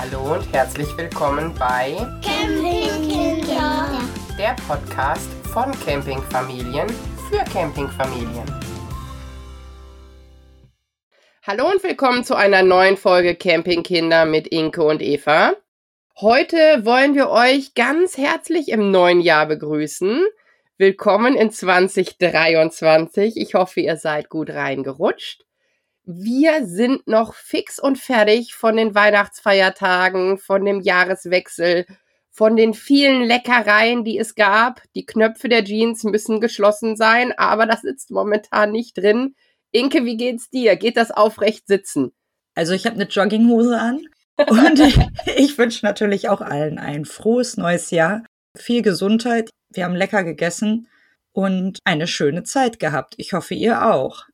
Hallo und herzlich willkommen bei Campingkinder. der Podcast von Campingfamilien für Campingfamilien. Hallo und willkommen zu einer neuen Folge Campingkinder mit Inke und Eva. Heute wollen wir euch ganz herzlich im neuen Jahr begrüßen. Willkommen in 2023. Ich hoffe, ihr seid gut reingerutscht. Wir sind noch fix und fertig von den Weihnachtsfeiertagen, von dem Jahreswechsel, von den vielen Leckereien, die es gab. Die Knöpfe der Jeans müssen geschlossen sein, aber das sitzt momentan nicht drin. Inke, wie geht's dir? Geht das aufrecht sitzen? Also ich habe eine Jogginghose an und ich, ich wünsche natürlich auch allen ein frohes neues Jahr, viel Gesundheit. Wir haben lecker gegessen und eine schöne Zeit gehabt. Ich hoffe, ihr auch.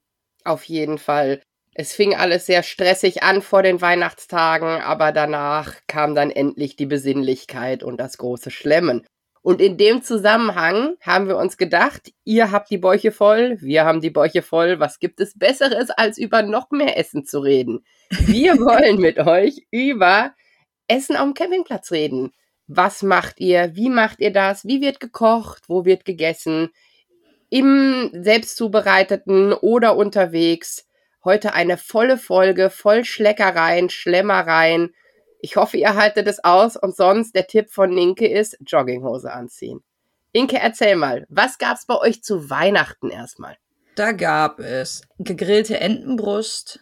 Auf jeden Fall. Es fing alles sehr stressig an vor den Weihnachtstagen, aber danach kam dann endlich die Besinnlichkeit und das große Schlemmen. Und in dem Zusammenhang haben wir uns gedacht, ihr habt die Bäuche voll, wir haben die Bäuche voll. Was gibt es Besseres, als über noch mehr Essen zu reden? Wir wollen mit euch über Essen dem Campingplatz reden. Was macht ihr? Wie macht ihr das? Wie wird gekocht? Wo wird gegessen? Im selbst zubereiteten oder unterwegs? Heute eine volle Folge, voll Schleckereien, Schlemmereien. Ich hoffe, ihr haltet es aus und sonst der Tipp von Inke ist Jogginghose anziehen. Inke, erzähl mal, was gab's bei euch zu Weihnachten erstmal? Da gab es gegrillte Entenbrust.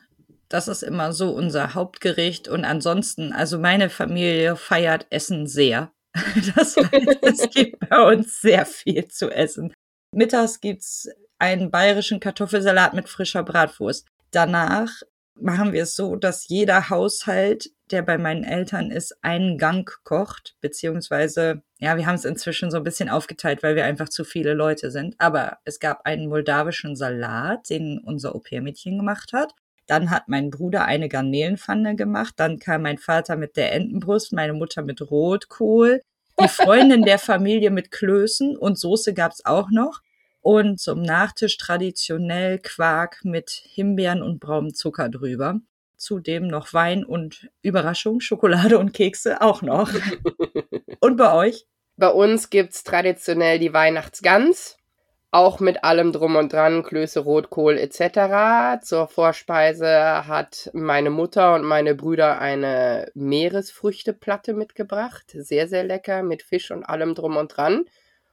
Das ist immer so unser Hauptgericht. Und ansonsten, also meine Familie feiert Essen sehr. Das heißt, es gibt bei uns sehr viel zu essen. Mittags gibt's einen bayerischen Kartoffelsalat mit frischer Bratwurst. Danach machen wir es so, dass jeder Haushalt, der bei meinen Eltern ist, einen Gang kocht, beziehungsweise, ja, wir haben es inzwischen so ein bisschen aufgeteilt, weil wir einfach zu viele Leute sind. Aber es gab einen moldawischen Salat, den unser Au-pair-Mädchen gemacht hat. Dann hat mein Bruder eine Garnelenpfanne gemacht. Dann kam mein Vater mit der Entenbrust, meine Mutter mit Rotkohl, die Freundin der Familie mit Klößen und Soße gab's auch noch. Und zum Nachtisch traditionell Quark mit Himbeeren und braunem Zucker drüber. Zudem noch Wein und Überraschung, Schokolade und Kekse auch noch. und bei euch? Bei uns gibt's traditionell die Weihnachtsgans, auch mit allem drum und dran, Klöße, Rotkohl etc. Zur Vorspeise hat meine Mutter und meine Brüder eine Meeresfrüchteplatte mitgebracht. Sehr, sehr lecker, mit Fisch und allem drum und dran.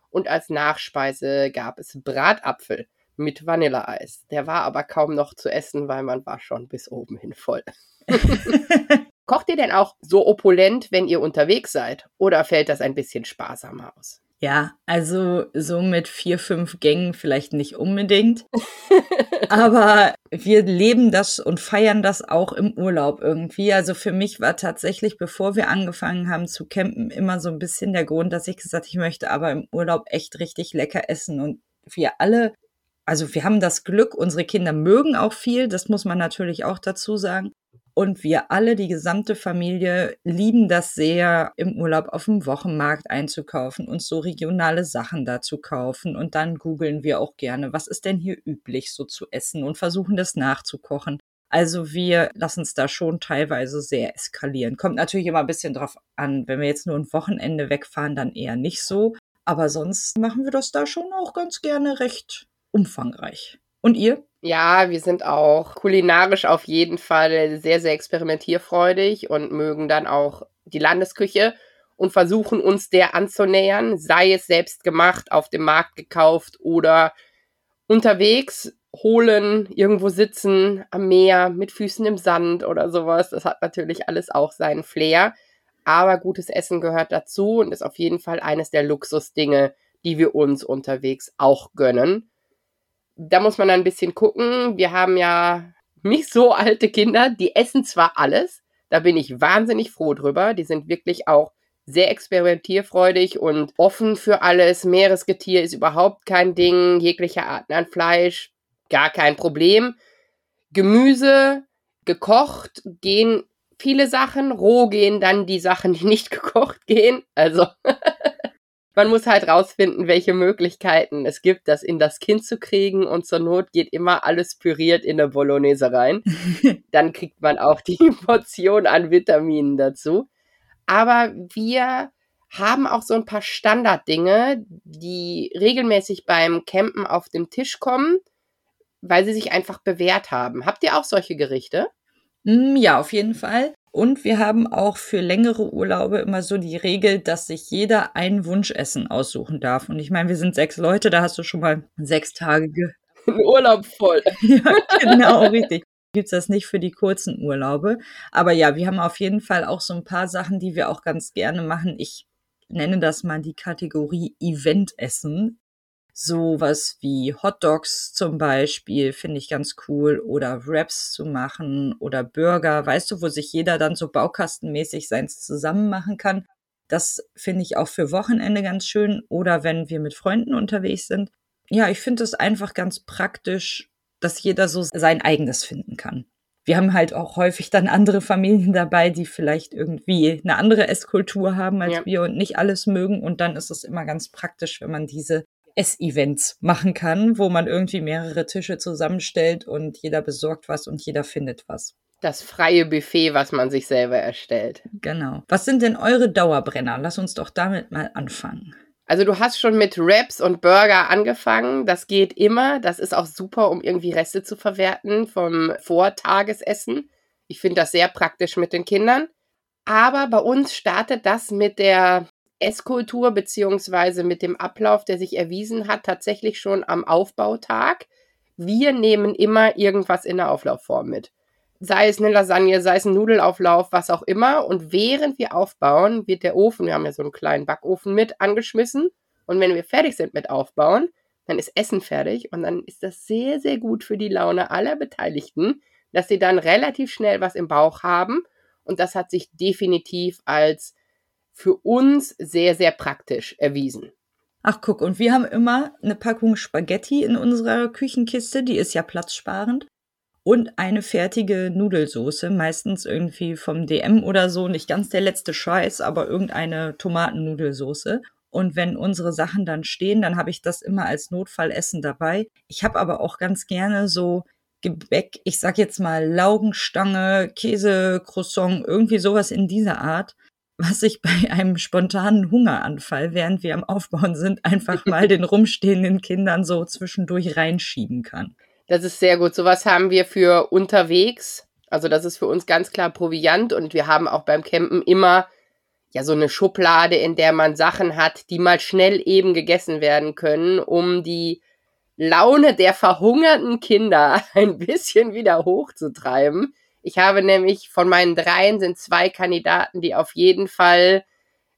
Und als Nachspeise gab es Bratapfel mit Vanilleeis. Der war aber kaum noch zu essen, weil man war schon bis oben hin voll. Kocht ihr denn auch so opulent, wenn ihr unterwegs seid? Oder fällt das ein bisschen sparsamer aus? Ja, also so mit vier, fünf Gängen vielleicht nicht unbedingt. Aber wir leben das und feiern das auch im Urlaub irgendwie. Also für mich war tatsächlich, bevor wir angefangen haben zu campen, immer so ein bisschen der Grund, dass ich gesagt, ich möchte aber im Urlaub echt richtig lecker essen. Und wir alle, also wir haben das Glück, unsere Kinder mögen auch viel, das muss man natürlich auch dazu sagen. Und wir alle, die gesamte Familie, lieben das sehr, im Urlaub auf dem Wochenmarkt einzukaufen, uns so regionale Sachen da zu kaufen. Und dann googeln wir auch gerne, was ist denn hier üblich so zu essen und versuchen das nachzukochen. Also wir lassen es da schon teilweise sehr eskalieren. Kommt natürlich immer ein bisschen drauf an. Wenn wir jetzt nur ein Wochenende wegfahren, dann eher nicht so. Aber sonst machen wir das da schon auch ganz gerne recht umfangreich. Und ihr? Ja, wir sind auch kulinarisch auf jeden Fall sehr, sehr experimentierfreudig und mögen dann auch die Landesküche und versuchen uns der anzunähern, sei es selbst gemacht, auf dem Markt gekauft oder unterwegs holen, irgendwo sitzen am Meer mit Füßen im Sand oder sowas. Das hat natürlich alles auch seinen Flair. Aber gutes Essen gehört dazu und ist auf jeden Fall eines der Luxusdinge, die wir uns unterwegs auch gönnen da muss man ein bisschen gucken. Wir haben ja nicht so alte Kinder, die essen zwar alles, da bin ich wahnsinnig froh drüber. Die sind wirklich auch sehr experimentierfreudig und offen für alles. Meeresgetier ist überhaupt kein Ding, jeglicher Arten an Fleisch, gar kein Problem. Gemüse, gekocht, gehen viele Sachen, roh gehen dann die Sachen, die nicht gekocht gehen. Also man muss halt rausfinden, welche Möglichkeiten es gibt, das in das Kind zu kriegen und zur Not geht immer alles püriert in eine Bolognese rein. Dann kriegt man auch die Portion an Vitaminen dazu. Aber wir haben auch so ein paar Standarddinge, die regelmäßig beim Campen auf den Tisch kommen, weil sie sich einfach bewährt haben. Habt ihr auch solche Gerichte? Mm, ja, auf jeden Fall. Und wir haben auch für längere Urlaube immer so die Regel, dass sich jeder ein Wunschessen aussuchen darf. Und ich meine, wir sind sechs Leute, da hast du schon mal sechs Tage ge Urlaub voll. ja, genau, richtig. Gibt's das nicht für die kurzen Urlaube. Aber ja, wir haben auf jeden Fall auch so ein paar Sachen, die wir auch ganz gerne machen. Ich nenne das mal die Kategorie Eventessen. Sowas wie Hot Dogs zum Beispiel finde ich ganz cool oder Wraps zu machen oder Burger, weißt du, wo sich jeder dann so baukastenmäßig seins zusammen machen kann. Das finde ich auch für Wochenende ganz schön oder wenn wir mit Freunden unterwegs sind. Ja, ich finde es einfach ganz praktisch, dass jeder so sein eigenes finden kann wir haben halt auch häufig dann andere Familien dabei, die vielleicht irgendwie eine andere Esskultur haben als ja. wir und nicht alles mögen. Und dann ist es immer ganz praktisch, wenn man diese Essevents machen kann, wo man irgendwie mehrere Tische zusammenstellt und jeder besorgt was und jeder findet was. Das freie Buffet, was man sich selber erstellt. Genau. Was sind denn eure Dauerbrenner? Lass uns doch damit mal anfangen. Also du hast schon mit Wraps und Burger angefangen. Das geht immer. Das ist auch super, um irgendwie Reste zu verwerten vom Vortagesessen. Ich finde das sehr praktisch mit den Kindern. Aber bei uns startet das mit der Esskultur beziehungsweise mit dem Ablauf, der sich erwiesen hat, tatsächlich schon am Aufbautag. Wir nehmen immer irgendwas in der Auflaufform mit sei es eine Lasagne, sei es ein Nudelauflauf, was auch immer. Und während wir aufbauen, wird der Ofen, wir haben ja so einen kleinen Backofen mit, angeschmissen. Und wenn wir fertig sind mit Aufbauen, dann ist Essen fertig und dann ist das sehr, sehr gut für die Laune aller Beteiligten, dass sie dann relativ schnell was im Bauch haben. Und das hat sich definitiv als für uns sehr, sehr praktisch erwiesen. Ach guck, und wir haben immer eine Packung Spaghetti in unserer Küchenkiste, die ist ja platzsparend und eine fertige Nudelsoße, meistens irgendwie vom DM oder so, nicht ganz der letzte Scheiß, aber irgendeine Tomatennudelsoße. Und wenn unsere Sachen dann stehen, dann habe ich das immer als Notfallessen dabei. Ich habe aber auch ganz gerne so Gebäck, ich sag jetzt mal Laugenstange, Käse, Croissant, irgendwie sowas in dieser Art, was ich bei einem spontanen Hungeranfall, während wir am Aufbauen sind, einfach mal den rumstehenden Kindern so zwischendurch reinschieben kann. Das ist sehr gut. Sowas haben wir für unterwegs. Also das ist für uns ganz klar Proviant und wir haben auch beim Campen immer ja so eine Schublade, in der man Sachen hat, die mal schnell eben gegessen werden können, um die Laune der verhungerten Kinder ein bisschen wieder hochzutreiben. Ich habe nämlich von meinen dreien sind zwei Kandidaten, die auf jeden Fall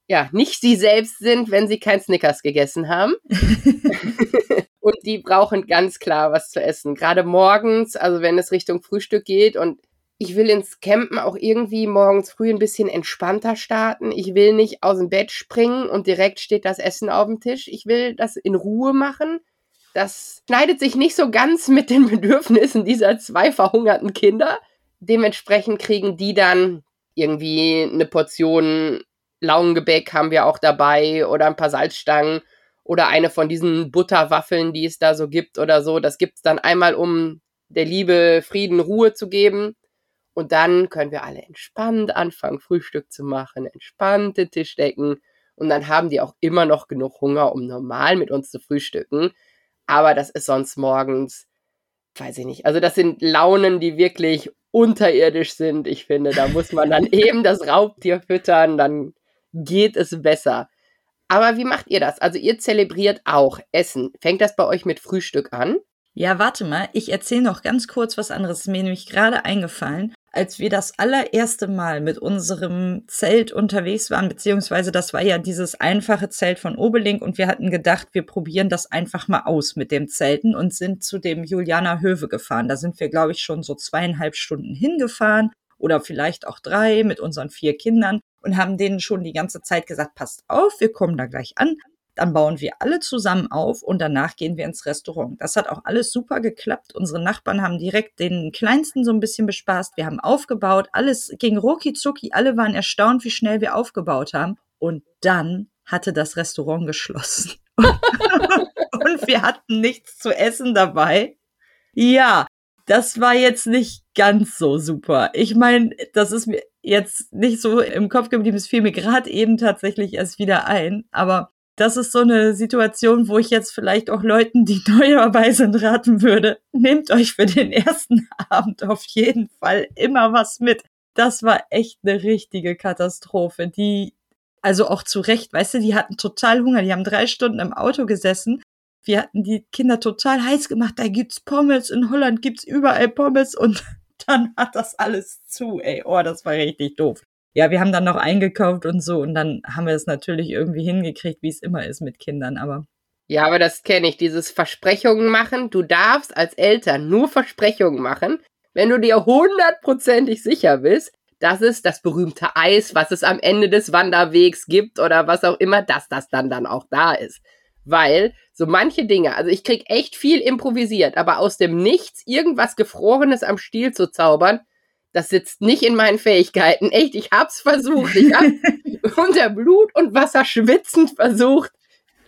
ja nicht sie selbst sind, wenn sie kein Snickers gegessen haben. und die brauchen ganz klar was zu essen. Gerade morgens, also wenn es Richtung Frühstück geht und ich will ins Campen auch irgendwie morgens früh ein bisschen entspannter starten. Ich will nicht aus dem Bett springen und direkt steht das Essen auf dem Tisch. Ich will das in Ruhe machen. Das schneidet sich nicht so ganz mit den Bedürfnissen dieser zwei verhungerten Kinder. Dementsprechend kriegen die dann irgendwie eine Portion Laugengebäck haben wir auch dabei oder ein paar Salzstangen oder eine von diesen Butterwaffeln, die es da so gibt oder so. Das gibt's dann einmal, um der Liebe Frieden, Ruhe zu geben. Und dann können wir alle entspannt anfangen, Frühstück zu machen, entspannte Tischdecken. Und dann haben die auch immer noch genug Hunger, um normal mit uns zu frühstücken. Aber das ist sonst morgens, weiß ich nicht. Also das sind Launen, die wirklich unterirdisch sind. Ich finde, da muss man dann eben das Raubtier füttern, dann geht es besser. Aber wie macht ihr das? Also ihr zelebriert auch Essen. Fängt das bei euch mit Frühstück an? Ja, warte mal, ich erzähle noch ganz kurz was anderes. Ist mir nämlich gerade eingefallen, als wir das allererste Mal mit unserem Zelt unterwegs waren, beziehungsweise das war ja dieses einfache Zelt von Obelink und wir hatten gedacht, wir probieren das einfach mal aus mit dem Zelten und sind zu dem Julianer Höwe gefahren. Da sind wir, glaube ich, schon so zweieinhalb Stunden hingefahren oder vielleicht auch drei mit unseren vier Kindern und haben denen schon die ganze Zeit gesagt, passt auf, wir kommen da gleich an. Dann bauen wir alle zusammen auf und danach gehen wir ins Restaurant. Das hat auch alles super geklappt. Unsere Nachbarn haben direkt den Kleinsten so ein bisschen bespaßt. Wir haben aufgebaut. Alles ging rucki zucki. Alle waren erstaunt, wie schnell wir aufgebaut haben. Und dann hatte das Restaurant geschlossen. und wir hatten nichts zu essen dabei. Ja, das war jetzt nicht ganz so super. Ich meine, das ist mir, jetzt nicht so im Kopf geblieben ist, fiel mir gerade eben tatsächlich erst wieder ein. Aber das ist so eine Situation, wo ich jetzt vielleicht auch Leuten, die neu dabei sind, raten würde. Nehmt euch für den ersten Abend auf jeden Fall immer was mit. Das war echt eine richtige Katastrophe. Die, also auch zu Recht, weißt du, die hatten total Hunger. Die haben drei Stunden im Auto gesessen. Wir hatten die Kinder total heiß gemacht. Da gibt's Pommes. In Holland gibt's überall Pommes und dann hat das alles zu, ey. Oh, das war richtig doof. Ja, wir haben dann noch eingekauft und so und dann haben wir es natürlich irgendwie hingekriegt, wie es immer ist mit Kindern, aber. Ja, aber das kenne ich, dieses Versprechungen machen. Du darfst als Eltern nur Versprechungen machen, wenn du dir hundertprozentig sicher bist, dass es das berühmte Eis, was es am Ende des Wanderwegs gibt oder was auch immer, dass das dann dann auch da ist. Weil so manche Dinge, also ich krieg echt viel improvisiert, aber aus dem Nichts irgendwas Gefrorenes am Stiel zu zaubern, das sitzt nicht in meinen Fähigkeiten. Echt, ich hab's versucht. Ich hab unter Blut und Wasser schwitzend versucht.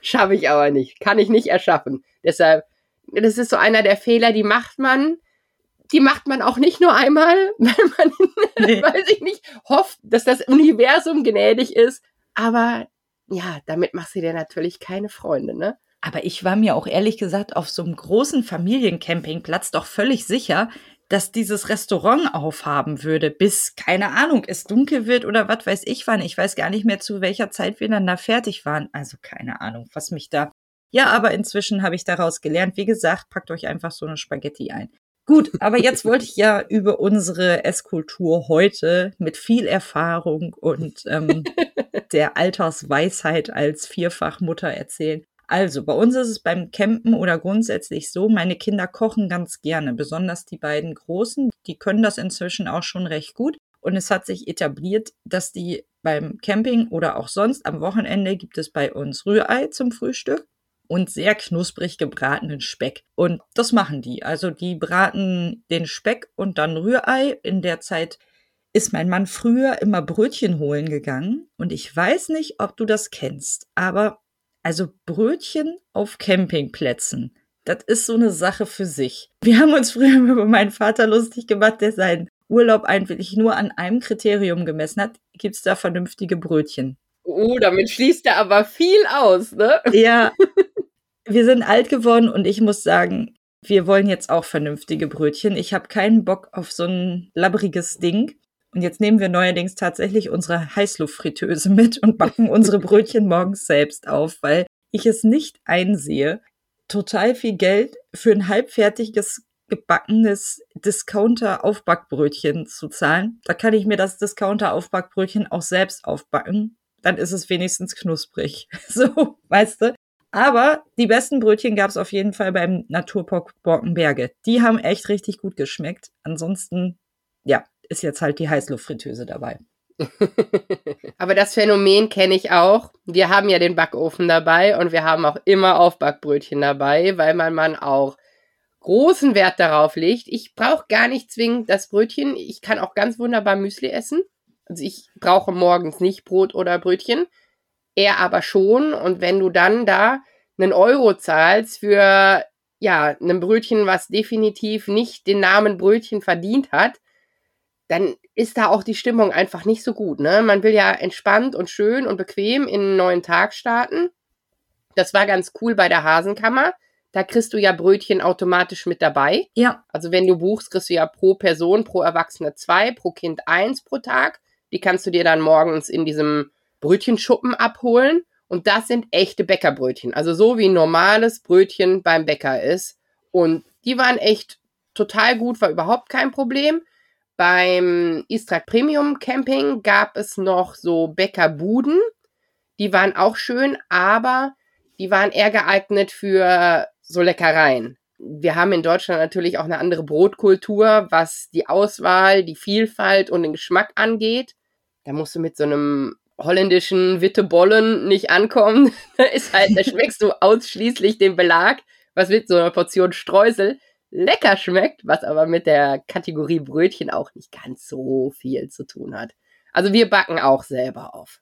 Schaffe ich aber nicht. Kann ich nicht erschaffen. Deshalb, das ist so einer der Fehler, die macht man, die macht man auch nicht nur einmal, weil man, nee. weiß ich nicht, hofft, dass das Universum gnädig ist. Aber ja, damit machst du dir natürlich keine Freunde, ne? Aber ich war mir auch ehrlich gesagt auf so einem großen Familiencampingplatz doch völlig sicher, dass dieses Restaurant aufhaben würde, bis, keine Ahnung, es dunkel wird oder was weiß ich wann. Ich weiß gar nicht mehr, zu welcher Zeit wir dann da fertig waren. Also keine Ahnung, was mich da. Ja, aber inzwischen habe ich daraus gelernt. Wie gesagt, packt euch einfach so eine Spaghetti ein. Gut, aber jetzt wollte ich ja über unsere Esskultur heute mit viel Erfahrung und ähm, der Altersweisheit als Vierfachmutter erzählen. Also, bei uns ist es beim Campen oder grundsätzlich so, meine Kinder kochen ganz gerne, besonders die beiden Großen, die können das inzwischen auch schon recht gut. Und es hat sich etabliert, dass die beim Camping oder auch sonst am Wochenende gibt es bei uns Rührei zum Frühstück und sehr knusprig gebratenen Speck. Und das machen die. Also die braten den Speck und dann Rührei. In der Zeit ist mein Mann früher immer Brötchen holen gegangen. Und ich weiß nicht, ob du das kennst, aber also Brötchen auf Campingplätzen. Das ist so eine Sache für sich. Wir haben uns früher über meinen Vater lustig gemacht, der seinen Urlaub eigentlich nur an einem Kriterium gemessen hat. Gibt es da vernünftige Brötchen? Oh, damit schließt er aber viel aus, ne? Ja. Wir sind alt geworden und ich muss sagen, wir wollen jetzt auch vernünftige Brötchen. Ich habe keinen Bock auf so ein labbriges Ding. Und jetzt nehmen wir neuerdings tatsächlich unsere Heißluftfritteuse mit und backen unsere Brötchen morgens selbst auf, weil ich es nicht einsehe, total viel Geld für ein halbfertiges gebackenes Discounter-Aufbackbrötchen zu zahlen. Da kann ich mir das Discounter-Aufbackbrötchen auch selbst aufbacken. Dann ist es wenigstens knusprig. So, weißt du? Aber die besten Brötchen gab es auf jeden Fall beim Naturpark Borkenberge. Die haben echt richtig gut geschmeckt. Ansonsten, ja, ist jetzt halt die Heißluftfritteuse dabei. Aber das Phänomen kenne ich auch. Wir haben ja den Backofen dabei und wir haben auch immer Aufbackbrötchen dabei, weil man, man auch großen Wert darauf legt. Ich brauche gar nicht zwingend das Brötchen. Ich kann auch ganz wunderbar Müsli essen. Also ich brauche morgens nicht Brot oder Brötchen. Er aber schon. Und wenn du dann da einen Euro zahlst für ja, ein Brötchen, was definitiv nicht den Namen Brötchen verdient hat, dann ist da auch die Stimmung einfach nicht so gut. Ne? Man will ja entspannt und schön und bequem in einen neuen Tag starten. Das war ganz cool bei der Hasenkammer. Da kriegst du ja Brötchen automatisch mit dabei. Ja. Also wenn du buchst, kriegst du ja pro Person, pro Erwachsene zwei, pro Kind eins pro Tag. Die kannst du dir dann morgens in diesem Brötchenschuppen abholen. Und das sind echte Bäckerbrötchen. Also so wie ein normales Brötchen beim Bäcker ist. Und die waren echt total gut, war überhaupt kein Problem. Beim Istrak Premium Camping gab es noch so Bäckerbuden. Die waren auch schön, aber die waren eher geeignet für so Leckereien. Wir haben in Deutschland natürlich auch eine andere Brotkultur, was die Auswahl, die Vielfalt und den Geschmack angeht. Da musst du mit so einem holländischen Wittebollen nicht ankommen. ist halt, da schmeckst du ausschließlich den Belag, was mit so einer Portion Streusel lecker schmeckt, was aber mit der Kategorie Brötchen auch nicht ganz so viel zu tun hat. Also wir backen auch selber auf.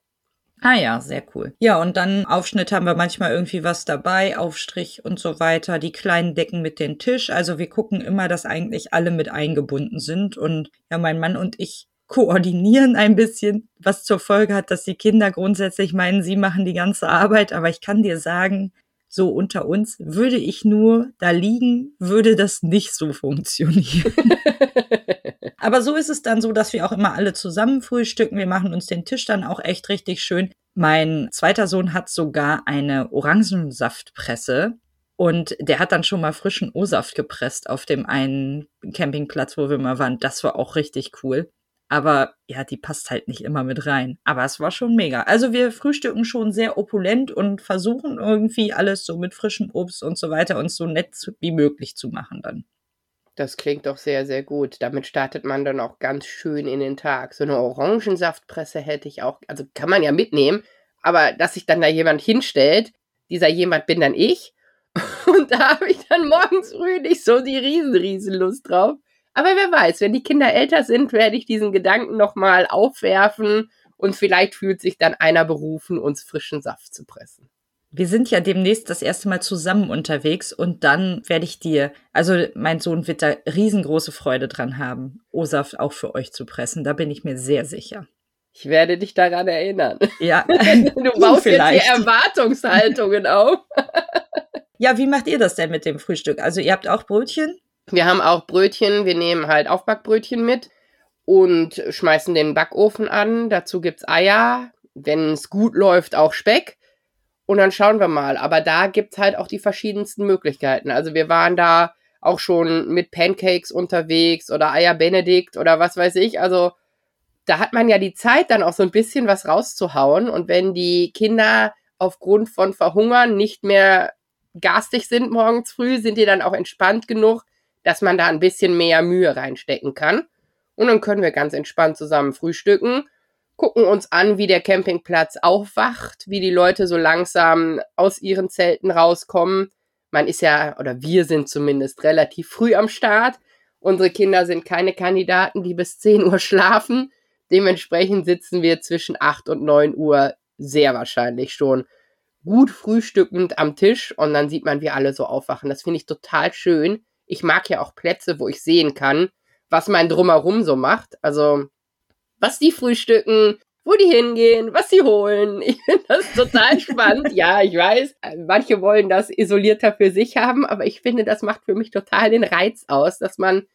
Ah ja, sehr cool. Ja, und dann Aufschnitt haben wir manchmal irgendwie was dabei, Aufstrich und so weiter. Die kleinen Decken mit dem Tisch. Also wir gucken immer, dass eigentlich alle mit eingebunden sind. Und ja, mein Mann und ich koordinieren ein bisschen, was zur Folge hat, dass die Kinder grundsätzlich meinen, sie machen die ganze Arbeit. Aber ich kann dir sagen, so unter uns, würde ich nur da liegen, würde das nicht so funktionieren. Aber so ist es dann so, dass wir auch immer alle zusammen frühstücken. Wir machen uns den Tisch dann auch echt richtig schön. Mein zweiter Sohn hat sogar eine Orangensaftpresse. Und der hat dann schon mal frischen O-Saft gepresst auf dem einen Campingplatz, wo wir mal waren. Das war auch richtig cool. Aber ja, die passt halt nicht immer mit rein. Aber es war schon mega. Also wir frühstücken schon sehr opulent und versuchen irgendwie alles so mit frischem Obst und so weiter uns so nett wie möglich zu machen dann. Das klingt doch sehr, sehr gut. Damit startet man dann auch ganz schön in den Tag. So eine Orangensaftpresse hätte ich auch, also kann man ja mitnehmen, aber dass sich dann da jemand hinstellt, dieser jemand bin dann ich. Und da habe ich dann morgens früh nicht so die riesen, riesen Lust drauf. Aber wer weiß, wenn die Kinder älter sind, werde ich diesen Gedanken nochmal aufwerfen und vielleicht fühlt sich dann einer berufen, uns frischen Saft zu pressen. Wir sind ja demnächst das erste Mal zusammen unterwegs und dann werde ich dir, also mein Sohn wird da riesengroße Freude dran haben, O-Saft auch für euch zu pressen. Da bin ich mir sehr sicher. Ich werde dich daran erinnern. Ja. du baust jetzt die Erwartungshaltungen auf. ja, wie macht ihr das denn mit dem Frühstück? Also ihr habt auch Brötchen? Wir haben auch Brötchen, wir nehmen halt Aufbackbrötchen mit und schmeißen den Backofen an. Dazu gibt's Eier, wenn es gut läuft, auch Speck. Und dann schauen wir mal. Aber da gibt's halt auch die verschiedensten Möglichkeiten. Also wir waren da auch schon mit Pancakes unterwegs oder Eier Benedikt oder was weiß ich. Also da hat man ja die Zeit, dann auch so ein bisschen was rauszuhauen. Und wenn die Kinder aufgrund von Verhungern nicht mehr garstig sind morgens früh, sind die dann auch entspannt genug, dass man da ein bisschen mehr Mühe reinstecken kann. Und dann können wir ganz entspannt zusammen frühstücken, gucken uns an, wie der Campingplatz aufwacht, wie die Leute so langsam aus ihren Zelten rauskommen. Man ist ja, oder wir sind zumindest relativ früh am Start. Unsere Kinder sind keine Kandidaten, die bis 10 Uhr schlafen. Dementsprechend sitzen wir zwischen 8 und 9 Uhr sehr wahrscheinlich schon gut frühstückend am Tisch und dann sieht man, wie alle so aufwachen. Das finde ich total schön ich mag ja auch Plätze, wo ich sehen kann, was mein Drumherum so macht. Also, was die frühstücken, wo die hingehen, was sie holen. Ich finde das total spannend. Ja, ich weiß, manche wollen das isolierter für sich haben, aber ich finde, das macht für mich total den Reiz aus, dass man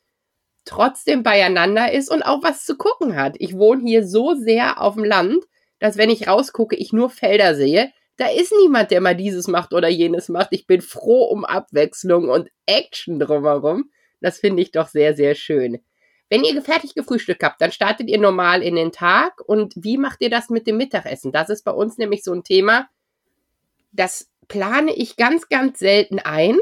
trotzdem beieinander ist und auch was zu gucken hat. Ich wohne hier so sehr auf dem Land, dass wenn ich rausgucke, ich nur Felder sehe da ist niemand, der mal dieses macht oder jenes macht. Ich bin froh um Abwechslung und Action drumherum. Das finde ich doch sehr, sehr schön. Wenn ihr fertig gefrühstückt habt, dann startet ihr normal in den Tag. Und wie macht ihr das mit dem Mittagessen? Das ist bei uns nämlich so ein Thema. Das plane ich ganz, ganz selten ein,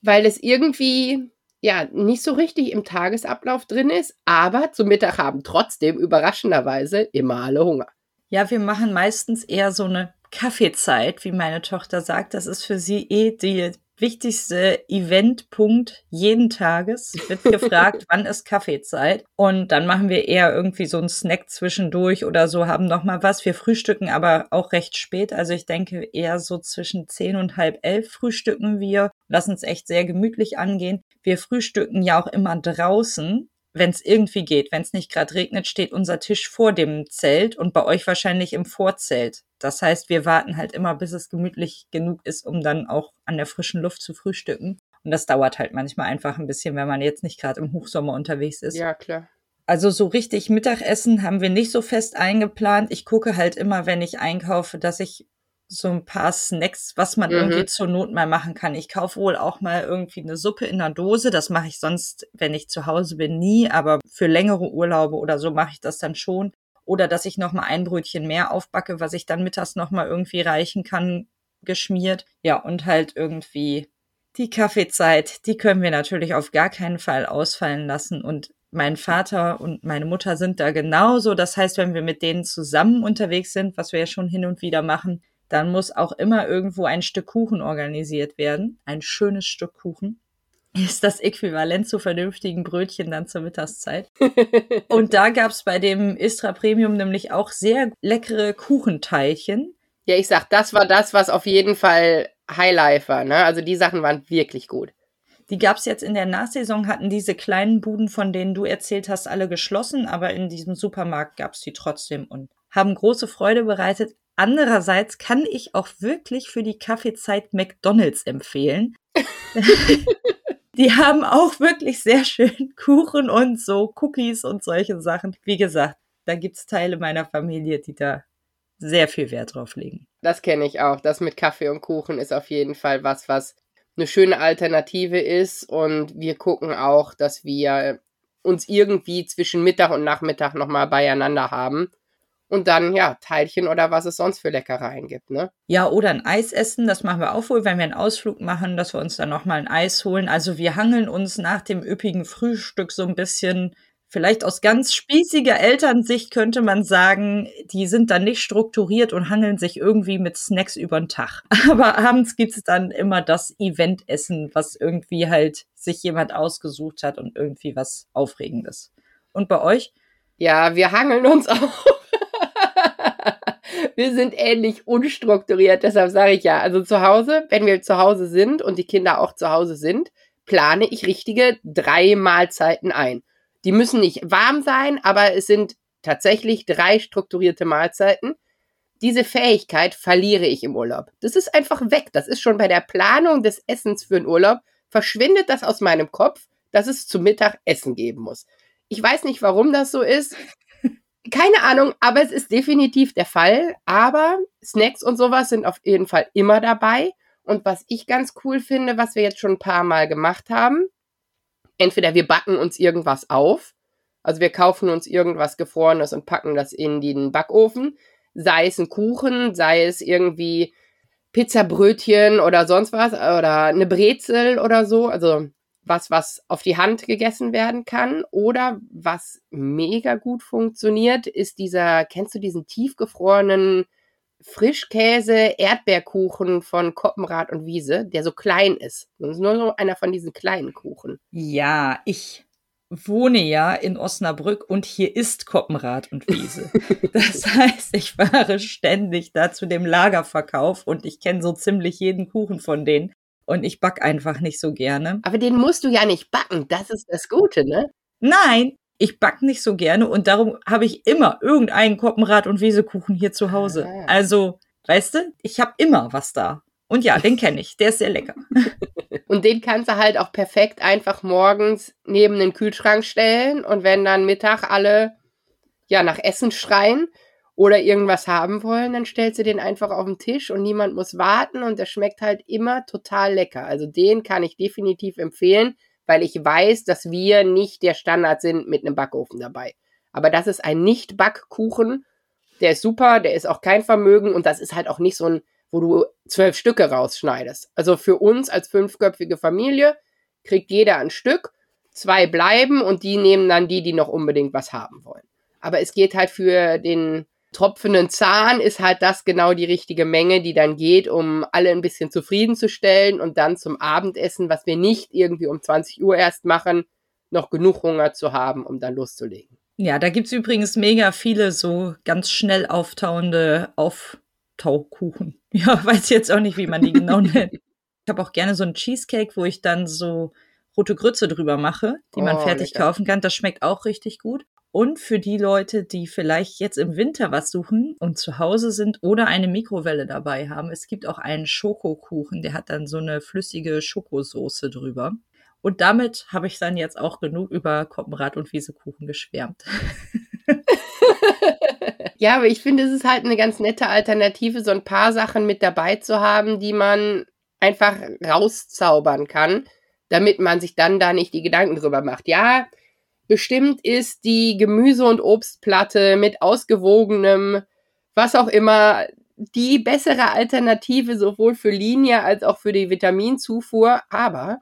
weil es irgendwie ja nicht so richtig im Tagesablauf drin ist. Aber zum Mittag haben trotzdem überraschenderweise immer alle Hunger. Ja, wir machen meistens eher so eine Kaffeezeit, wie meine Tochter sagt. Das ist für sie eh die wichtigste Eventpunkt jeden Tages. Wird gefragt, wann ist Kaffeezeit? Und dann machen wir eher irgendwie so einen Snack zwischendurch oder so, haben noch mal was. Wir frühstücken aber auch recht spät. Also ich denke eher so zwischen zehn und halb elf frühstücken wir. Lassen uns echt sehr gemütlich angehen. Wir frühstücken ja auch immer draußen wenn es irgendwie geht. Wenn es nicht gerade regnet, steht unser Tisch vor dem Zelt und bei euch wahrscheinlich im Vorzelt. Das heißt, wir warten halt immer, bis es gemütlich genug ist, um dann auch an der frischen Luft zu frühstücken. Und das dauert halt manchmal einfach ein bisschen, wenn man jetzt nicht gerade im Hochsommer unterwegs ist. Ja, klar. Also so richtig Mittagessen haben wir nicht so fest eingeplant. Ich gucke halt immer, wenn ich einkaufe, dass ich so ein paar Snacks, was man mhm. irgendwie zur Not mal machen kann. Ich kaufe wohl auch mal irgendwie eine Suppe in einer Dose. Das mache ich sonst, wenn ich zu Hause bin, nie. Aber für längere Urlaube oder so mache ich das dann schon. Oder dass ich noch mal ein Brötchen mehr aufbacke, was ich dann mittags noch mal irgendwie reichen kann, geschmiert. Ja, und halt irgendwie die Kaffeezeit, die können wir natürlich auf gar keinen Fall ausfallen lassen. Und mein Vater und meine Mutter sind da genauso. Das heißt, wenn wir mit denen zusammen unterwegs sind, was wir ja schon hin und wieder machen, dann muss auch immer irgendwo ein Stück Kuchen organisiert werden. Ein schönes Stück Kuchen ist das Äquivalent zu vernünftigen Brötchen dann zur Mittagszeit. Und da gab's bei dem Istra Premium nämlich auch sehr leckere Kuchenteilchen. Ja, ich sag, das war das, was auf jeden Fall Highlife war. Ne? Also die Sachen waren wirklich gut. Die gab es jetzt in der Nachsaison, hatten diese kleinen Buden, von denen du erzählt hast, alle geschlossen, aber in diesem Supermarkt gab es die trotzdem und haben große Freude bereitet. Andererseits kann ich auch wirklich für die Kaffeezeit McDonald's empfehlen. die haben auch wirklich sehr schön Kuchen und so Cookies und solche Sachen. Wie gesagt, da gibt's Teile meiner Familie, die da sehr viel Wert drauf legen. Das kenne ich auch. Das mit Kaffee und Kuchen ist auf jeden Fall was, was eine schöne Alternative ist. Und wir gucken auch, dass wir uns irgendwie zwischen Mittag und Nachmittag nochmal beieinander haben. Und dann, ja, Teilchen oder was es sonst für Leckereien gibt, ne? Ja, oder ein Eis essen, das machen wir auch wohl, wenn wir einen Ausflug machen, dass wir uns dann nochmal ein Eis holen. Also wir hangeln uns nach dem üppigen Frühstück so ein bisschen Vielleicht aus ganz spießiger Elternsicht könnte man sagen, die sind dann nicht strukturiert und hangeln sich irgendwie mit Snacks über den Tag. Aber abends gibt's dann immer das Eventessen, was irgendwie halt sich jemand ausgesucht hat und irgendwie was Aufregendes. Und bei euch? Ja, wir hangeln uns auch. wir sind ähnlich unstrukturiert, deshalb sage ich ja, also zu Hause, wenn wir zu Hause sind und die Kinder auch zu Hause sind, plane ich richtige drei Mahlzeiten ein. Die müssen nicht warm sein, aber es sind tatsächlich drei strukturierte Mahlzeiten. Diese Fähigkeit verliere ich im Urlaub. Das ist einfach weg. Das ist schon bei der Planung des Essens für den Urlaub. Verschwindet das aus meinem Kopf, dass es zu Mittag Essen geben muss. Ich weiß nicht, warum das so ist. Keine Ahnung, aber es ist definitiv der Fall. Aber Snacks und sowas sind auf jeden Fall immer dabei. Und was ich ganz cool finde, was wir jetzt schon ein paar Mal gemacht haben, entweder wir backen uns irgendwas auf, also wir kaufen uns irgendwas Gefrorenes und packen das in den Backofen, sei es ein Kuchen, sei es irgendwie Pizzabrötchen oder sonst was oder eine Brezel oder so, also was, was auf die Hand gegessen werden kann. Oder was mega gut funktioniert, ist dieser, kennst du diesen tiefgefrorenen Frischkäse Erdbeerkuchen von Koppenrad und Wiese, der so klein ist. Das ist nur so einer von diesen kleinen Kuchen. Ja, ich wohne ja in Osnabrück und hier ist Koppenrad und Wiese. das heißt, ich fahre ständig da zu dem Lagerverkauf und ich kenne so ziemlich jeden Kuchen von denen. Und ich back einfach nicht so gerne. Aber den musst du ja nicht backen, das ist das Gute, ne? Nein, ich back nicht so gerne und darum habe ich immer irgendeinen Koppenrad und Wiesekuchen hier zu Hause. Ah. Also, weißt du, ich habe immer was da. Und ja, den kenne ich, der ist sehr lecker. und den kannst du halt auch perfekt einfach morgens neben den Kühlschrank stellen und wenn dann Mittag alle ja nach Essen schreien oder irgendwas haben wollen, dann stellst du den einfach auf den Tisch und niemand muss warten und der schmeckt halt immer total lecker. Also den kann ich definitiv empfehlen weil ich weiß, dass wir nicht der Standard sind mit einem Backofen dabei. Aber das ist ein Nicht-Backkuchen. Der ist super, der ist auch kein Vermögen und das ist halt auch nicht so ein, wo du zwölf Stücke rausschneidest. Also für uns als fünfköpfige Familie kriegt jeder ein Stück, zwei bleiben und die nehmen dann die, die noch unbedingt was haben wollen. Aber es geht halt für den tropfenden Zahn ist halt das genau die richtige Menge, die dann geht, um alle ein bisschen zufriedenzustellen und dann zum Abendessen, was wir nicht irgendwie um 20 Uhr erst machen, noch genug Hunger zu haben, um dann loszulegen. Ja, da gibt's übrigens mega viele so ganz schnell auftauende Auftaukuchen. Ja, weiß jetzt auch nicht, wie man die genau nennt. Ich habe auch gerne so einen Cheesecake, wo ich dann so rote Grütze drüber mache, die man oh, fertig lecker. kaufen kann. Das schmeckt auch richtig gut. Und für die Leute, die vielleicht jetzt im Winter was suchen und zu Hause sind oder eine Mikrowelle dabei haben, es gibt auch einen Schokokuchen, der hat dann so eine flüssige Schokosoße drüber. Und damit habe ich dann jetzt auch genug über Koppenrad und Wiesekuchen geschwärmt. ja, aber ich finde, es ist halt eine ganz nette Alternative, so ein paar Sachen mit dabei zu haben, die man einfach rauszaubern kann, damit man sich dann da nicht die Gedanken drüber macht. Ja, Bestimmt ist die Gemüse- und Obstplatte mit ausgewogenem, was auch immer, die bessere Alternative sowohl für Linie als auch für die Vitaminzufuhr. Aber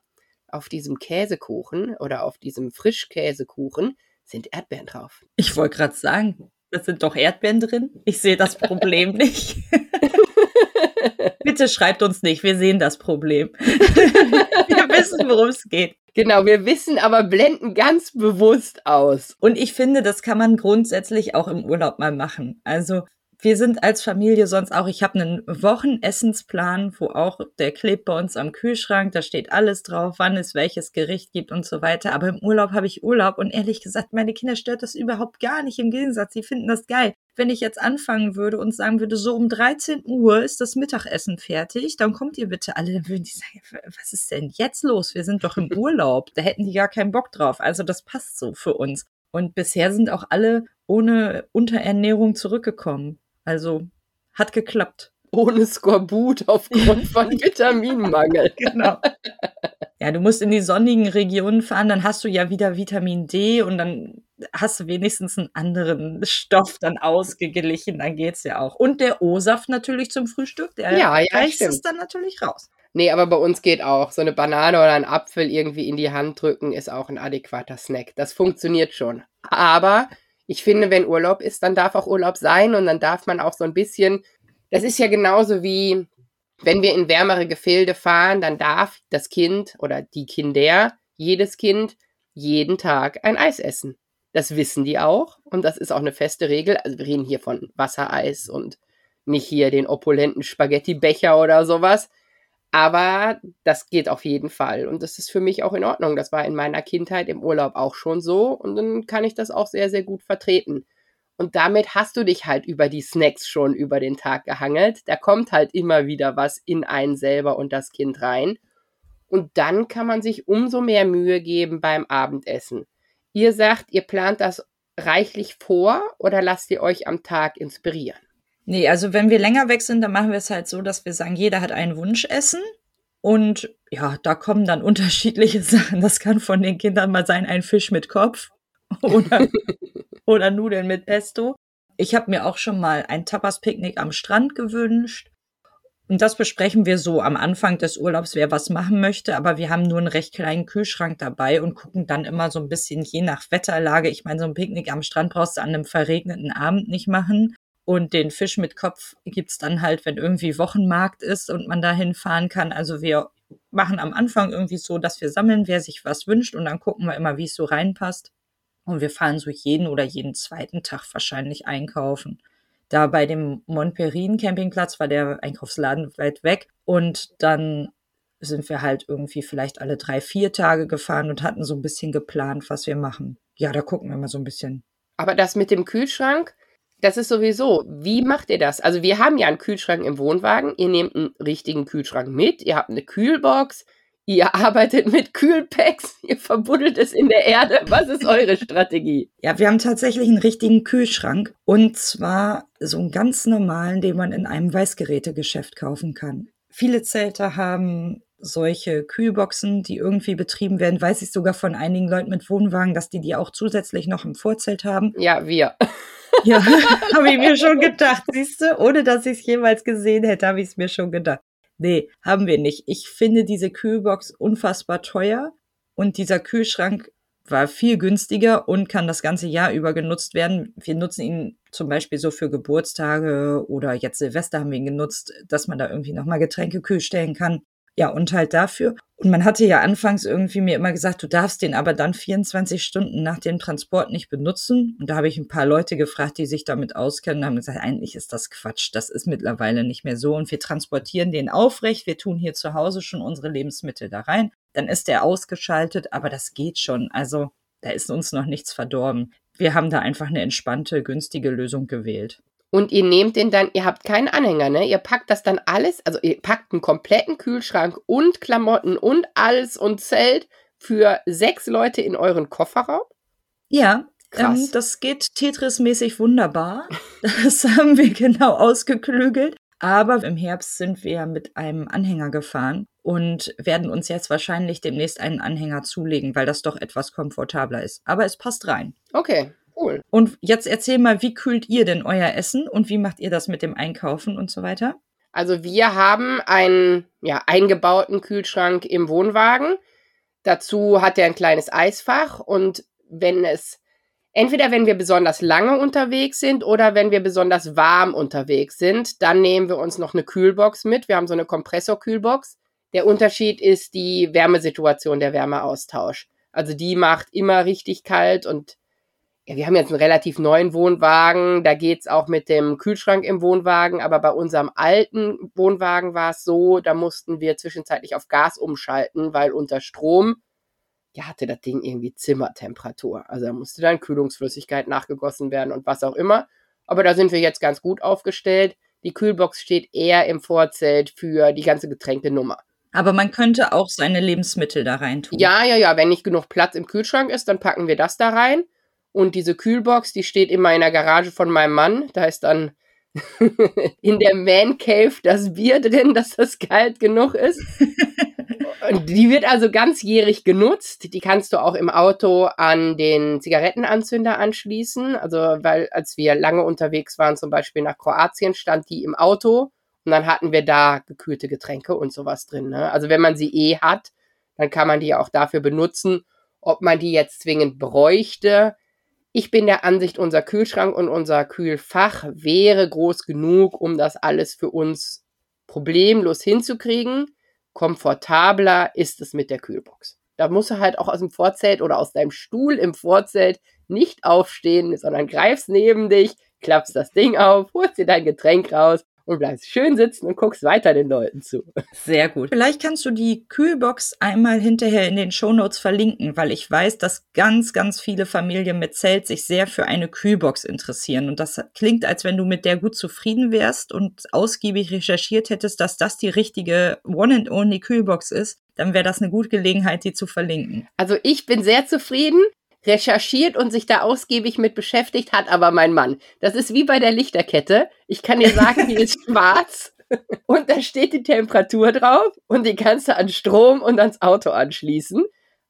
auf diesem Käsekuchen oder auf diesem Frischkäsekuchen sind Erdbeeren drauf. Ich wollte gerade sagen, das sind doch Erdbeeren drin. Ich sehe das Problem nicht. Bitte schreibt uns nicht, wir sehen das Problem. wir wissen, worum es geht. Genau, wir wissen, aber blenden ganz bewusst aus. Und ich finde, das kann man grundsätzlich auch im Urlaub mal machen. Also wir sind als Familie sonst auch, ich habe einen Wochenessensplan, wo auch, der klebt bei uns am Kühlschrank, da steht alles drauf, wann es welches Gericht gibt und so weiter. Aber im Urlaub habe ich Urlaub und ehrlich gesagt, meine Kinder stört das überhaupt gar nicht. Im Gegensatz, sie finden das geil. Wenn ich jetzt anfangen würde und sagen würde, so um 13 Uhr ist das Mittagessen fertig, dann kommt ihr bitte alle, dann würden die sagen, was ist denn jetzt los? Wir sind doch im Urlaub. Da hätten die gar keinen Bock drauf. Also das passt so für uns. Und bisher sind auch alle ohne Unterernährung zurückgekommen. Also hat geklappt. Ohne Skorbut aufgrund von Vitaminmangel. genau. Ja, du musst in die sonnigen Regionen fahren, dann hast du ja wieder Vitamin D und dann hast du wenigstens einen anderen Stoff dann ausgeglichen, dann geht's ja auch. Und der O-Saft natürlich zum Frühstück, der ja, ja, reißt es dann natürlich raus. Nee, aber bei uns geht auch. So eine Banane oder ein Apfel irgendwie in die Hand drücken ist auch ein adäquater Snack. Das funktioniert schon. Aber ich finde, wenn Urlaub ist, dann darf auch Urlaub sein und dann darf man auch so ein bisschen, das ist ja genauso wie, wenn wir in wärmere Gefilde fahren, dann darf das Kind oder die Kinder, jedes Kind, jeden Tag ein Eis essen. Das wissen die auch und das ist auch eine feste Regel. Also wir reden hier von Wassereis und nicht hier den opulenten Spaghetti-Becher oder sowas. Aber das geht auf jeden Fall. Und das ist für mich auch in Ordnung. Das war in meiner Kindheit im Urlaub auch schon so. Und dann kann ich das auch sehr, sehr gut vertreten. Und damit hast du dich halt über die Snacks schon über den Tag gehangelt. Da kommt halt immer wieder was in einen selber und das Kind rein. Und dann kann man sich umso mehr Mühe geben beim Abendessen. Ihr sagt, ihr plant das reichlich vor oder lasst ihr euch am Tag inspirieren? Nee, also wenn wir länger weg sind, dann machen wir es halt so, dass wir sagen, jeder hat ein Wunschessen. Und ja, da kommen dann unterschiedliche Sachen. Das kann von den Kindern mal sein, ein Fisch mit Kopf oder, oder Nudeln mit Pesto. Ich habe mir auch schon mal ein Tapas-Picknick am Strand gewünscht. Und das besprechen wir so am Anfang des Urlaubs, wer was machen möchte. Aber wir haben nur einen recht kleinen Kühlschrank dabei und gucken dann immer so ein bisschen je nach Wetterlage. Ich meine, so ein Picknick am Strand brauchst du an einem verregneten Abend nicht machen. Und den Fisch mit Kopf gibt's dann halt, wenn irgendwie Wochenmarkt ist und man da hinfahren kann. Also wir machen am Anfang irgendwie so, dass wir sammeln, wer sich was wünscht und dann gucken wir immer, wie es so reinpasst. Und wir fahren so jeden oder jeden zweiten Tag wahrscheinlich einkaufen. Da bei dem Montperin Campingplatz war der Einkaufsladen weit weg und dann sind wir halt irgendwie vielleicht alle drei, vier Tage gefahren und hatten so ein bisschen geplant, was wir machen. Ja, da gucken wir mal so ein bisschen. Aber das mit dem Kühlschrank, das ist sowieso, wie macht ihr das? Also wir haben ja einen Kühlschrank im Wohnwagen, ihr nehmt einen richtigen Kühlschrank mit, ihr habt eine Kühlbox, ihr arbeitet mit Kühlpacks, ihr verbuddelt es in der Erde. Was ist eure Strategie? Ja, wir haben tatsächlich einen richtigen Kühlschrank und zwar so einen ganz normalen, den man in einem Weißgerätegeschäft kaufen kann. Viele Zelte haben solche Kühlboxen, die irgendwie betrieben werden, weiß ich sogar von einigen Leuten mit Wohnwagen, dass die die auch zusätzlich noch im Vorzelt haben. Ja, wir. Ja, habe ich mir schon gedacht, siehst du? Ohne dass ich es jemals gesehen hätte, habe ich es mir schon gedacht. Nee, haben wir nicht. Ich finde diese Kühlbox unfassbar teuer und dieser Kühlschrank war viel günstiger und kann das ganze Jahr über genutzt werden. Wir nutzen ihn zum Beispiel so für Geburtstage oder jetzt Silvester haben wir ihn genutzt, dass man da irgendwie nochmal Getränke kühl stellen kann. Ja, und halt dafür. Und man hatte ja anfangs irgendwie mir immer gesagt, du darfst den aber dann 24 Stunden nach dem Transport nicht benutzen. Und da habe ich ein paar Leute gefragt, die sich damit auskennen, haben gesagt, eigentlich ist das Quatsch. Das ist mittlerweile nicht mehr so. Und wir transportieren den aufrecht. Wir tun hier zu Hause schon unsere Lebensmittel da rein. Dann ist der ausgeschaltet, aber das geht schon. Also da ist uns noch nichts verdorben. Wir haben da einfach eine entspannte, günstige Lösung gewählt. Und ihr nehmt den dann, ihr habt keinen Anhänger, ne? Ihr packt das dann alles, also ihr packt einen kompletten Kühlschrank und Klamotten und alles und Zelt für sechs Leute in euren Kofferraum? Ja, ähm, das geht Tetris-mäßig wunderbar. Das haben wir genau ausgeklügelt. Aber im Herbst sind wir mit einem Anhänger gefahren und werden uns jetzt wahrscheinlich demnächst einen Anhänger zulegen, weil das doch etwas komfortabler ist. Aber es passt rein. Okay. Cool. Und jetzt erzähl mal, wie kühlt ihr denn euer Essen und wie macht ihr das mit dem Einkaufen und so weiter? Also wir haben einen ja, eingebauten Kühlschrank im Wohnwagen. Dazu hat er ein kleines Eisfach und wenn es entweder wenn wir besonders lange unterwegs sind oder wenn wir besonders warm unterwegs sind, dann nehmen wir uns noch eine Kühlbox mit. Wir haben so eine Kompressorkühlbox. Der Unterschied ist die Wärmesituation, der Wärmeaustausch. Also die macht immer richtig kalt und ja, wir haben jetzt einen relativ neuen Wohnwagen, da geht's auch mit dem Kühlschrank im Wohnwagen, aber bei unserem alten Wohnwagen war es so, da mussten wir zwischenzeitlich auf Gas umschalten, weil unter Strom, ja, hatte das Ding irgendwie Zimmertemperatur. Also da musste dann Kühlungsflüssigkeit nachgegossen werden und was auch immer. Aber da sind wir jetzt ganz gut aufgestellt. Die Kühlbox steht eher im Vorzelt für die ganze Getränkenummer. Aber man könnte auch seine Lebensmittel da rein tun. Ja, ja, ja. Wenn nicht genug Platz im Kühlschrank ist, dann packen wir das da rein. Und diese Kühlbox, die steht immer in der Garage von meinem Mann. Da ist dann in der Man Cave das Bier drin, dass das kalt genug ist. Und die wird also ganzjährig genutzt. Die kannst du auch im Auto an den Zigarettenanzünder anschließen. Also, weil als wir lange unterwegs waren, zum Beispiel nach Kroatien, stand die im Auto und dann hatten wir da gekühlte Getränke und sowas drin. Ne? Also, wenn man sie eh hat, dann kann man die auch dafür benutzen. Ob man die jetzt zwingend bräuchte, ich bin der Ansicht, unser Kühlschrank und unser Kühlfach wäre groß genug, um das alles für uns problemlos hinzukriegen komfortabler ist es mit der Kühlbox. Da musst du halt auch aus dem Vorzelt oder aus deinem Stuhl im Vorzelt nicht aufstehen, sondern greifst neben dich, klappst das Ding auf, holst dir dein Getränk raus und bleibst schön sitzen und guckst weiter den Leuten zu. Sehr gut. Vielleicht kannst du die Kühlbox einmal hinterher in den Shownotes verlinken, weil ich weiß, dass ganz, ganz viele Familien mit Zelt sich sehr für eine Kühlbox interessieren. Und das klingt, als wenn du mit der gut zufrieden wärst und ausgiebig recherchiert hättest, dass das die richtige One-and-Only Kühlbox ist. Dann wäre das eine gute Gelegenheit, die zu verlinken. Also ich bin sehr zufrieden recherchiert und sich da ausgiebig mit beschäftigt hat aber mein Mann. Das ist wie bei der Lichterkette. Ich kann dir sagen, die ist schwarz und da steht die Temperatur drauf und die kannst du an Strom und ans Auto anschließen.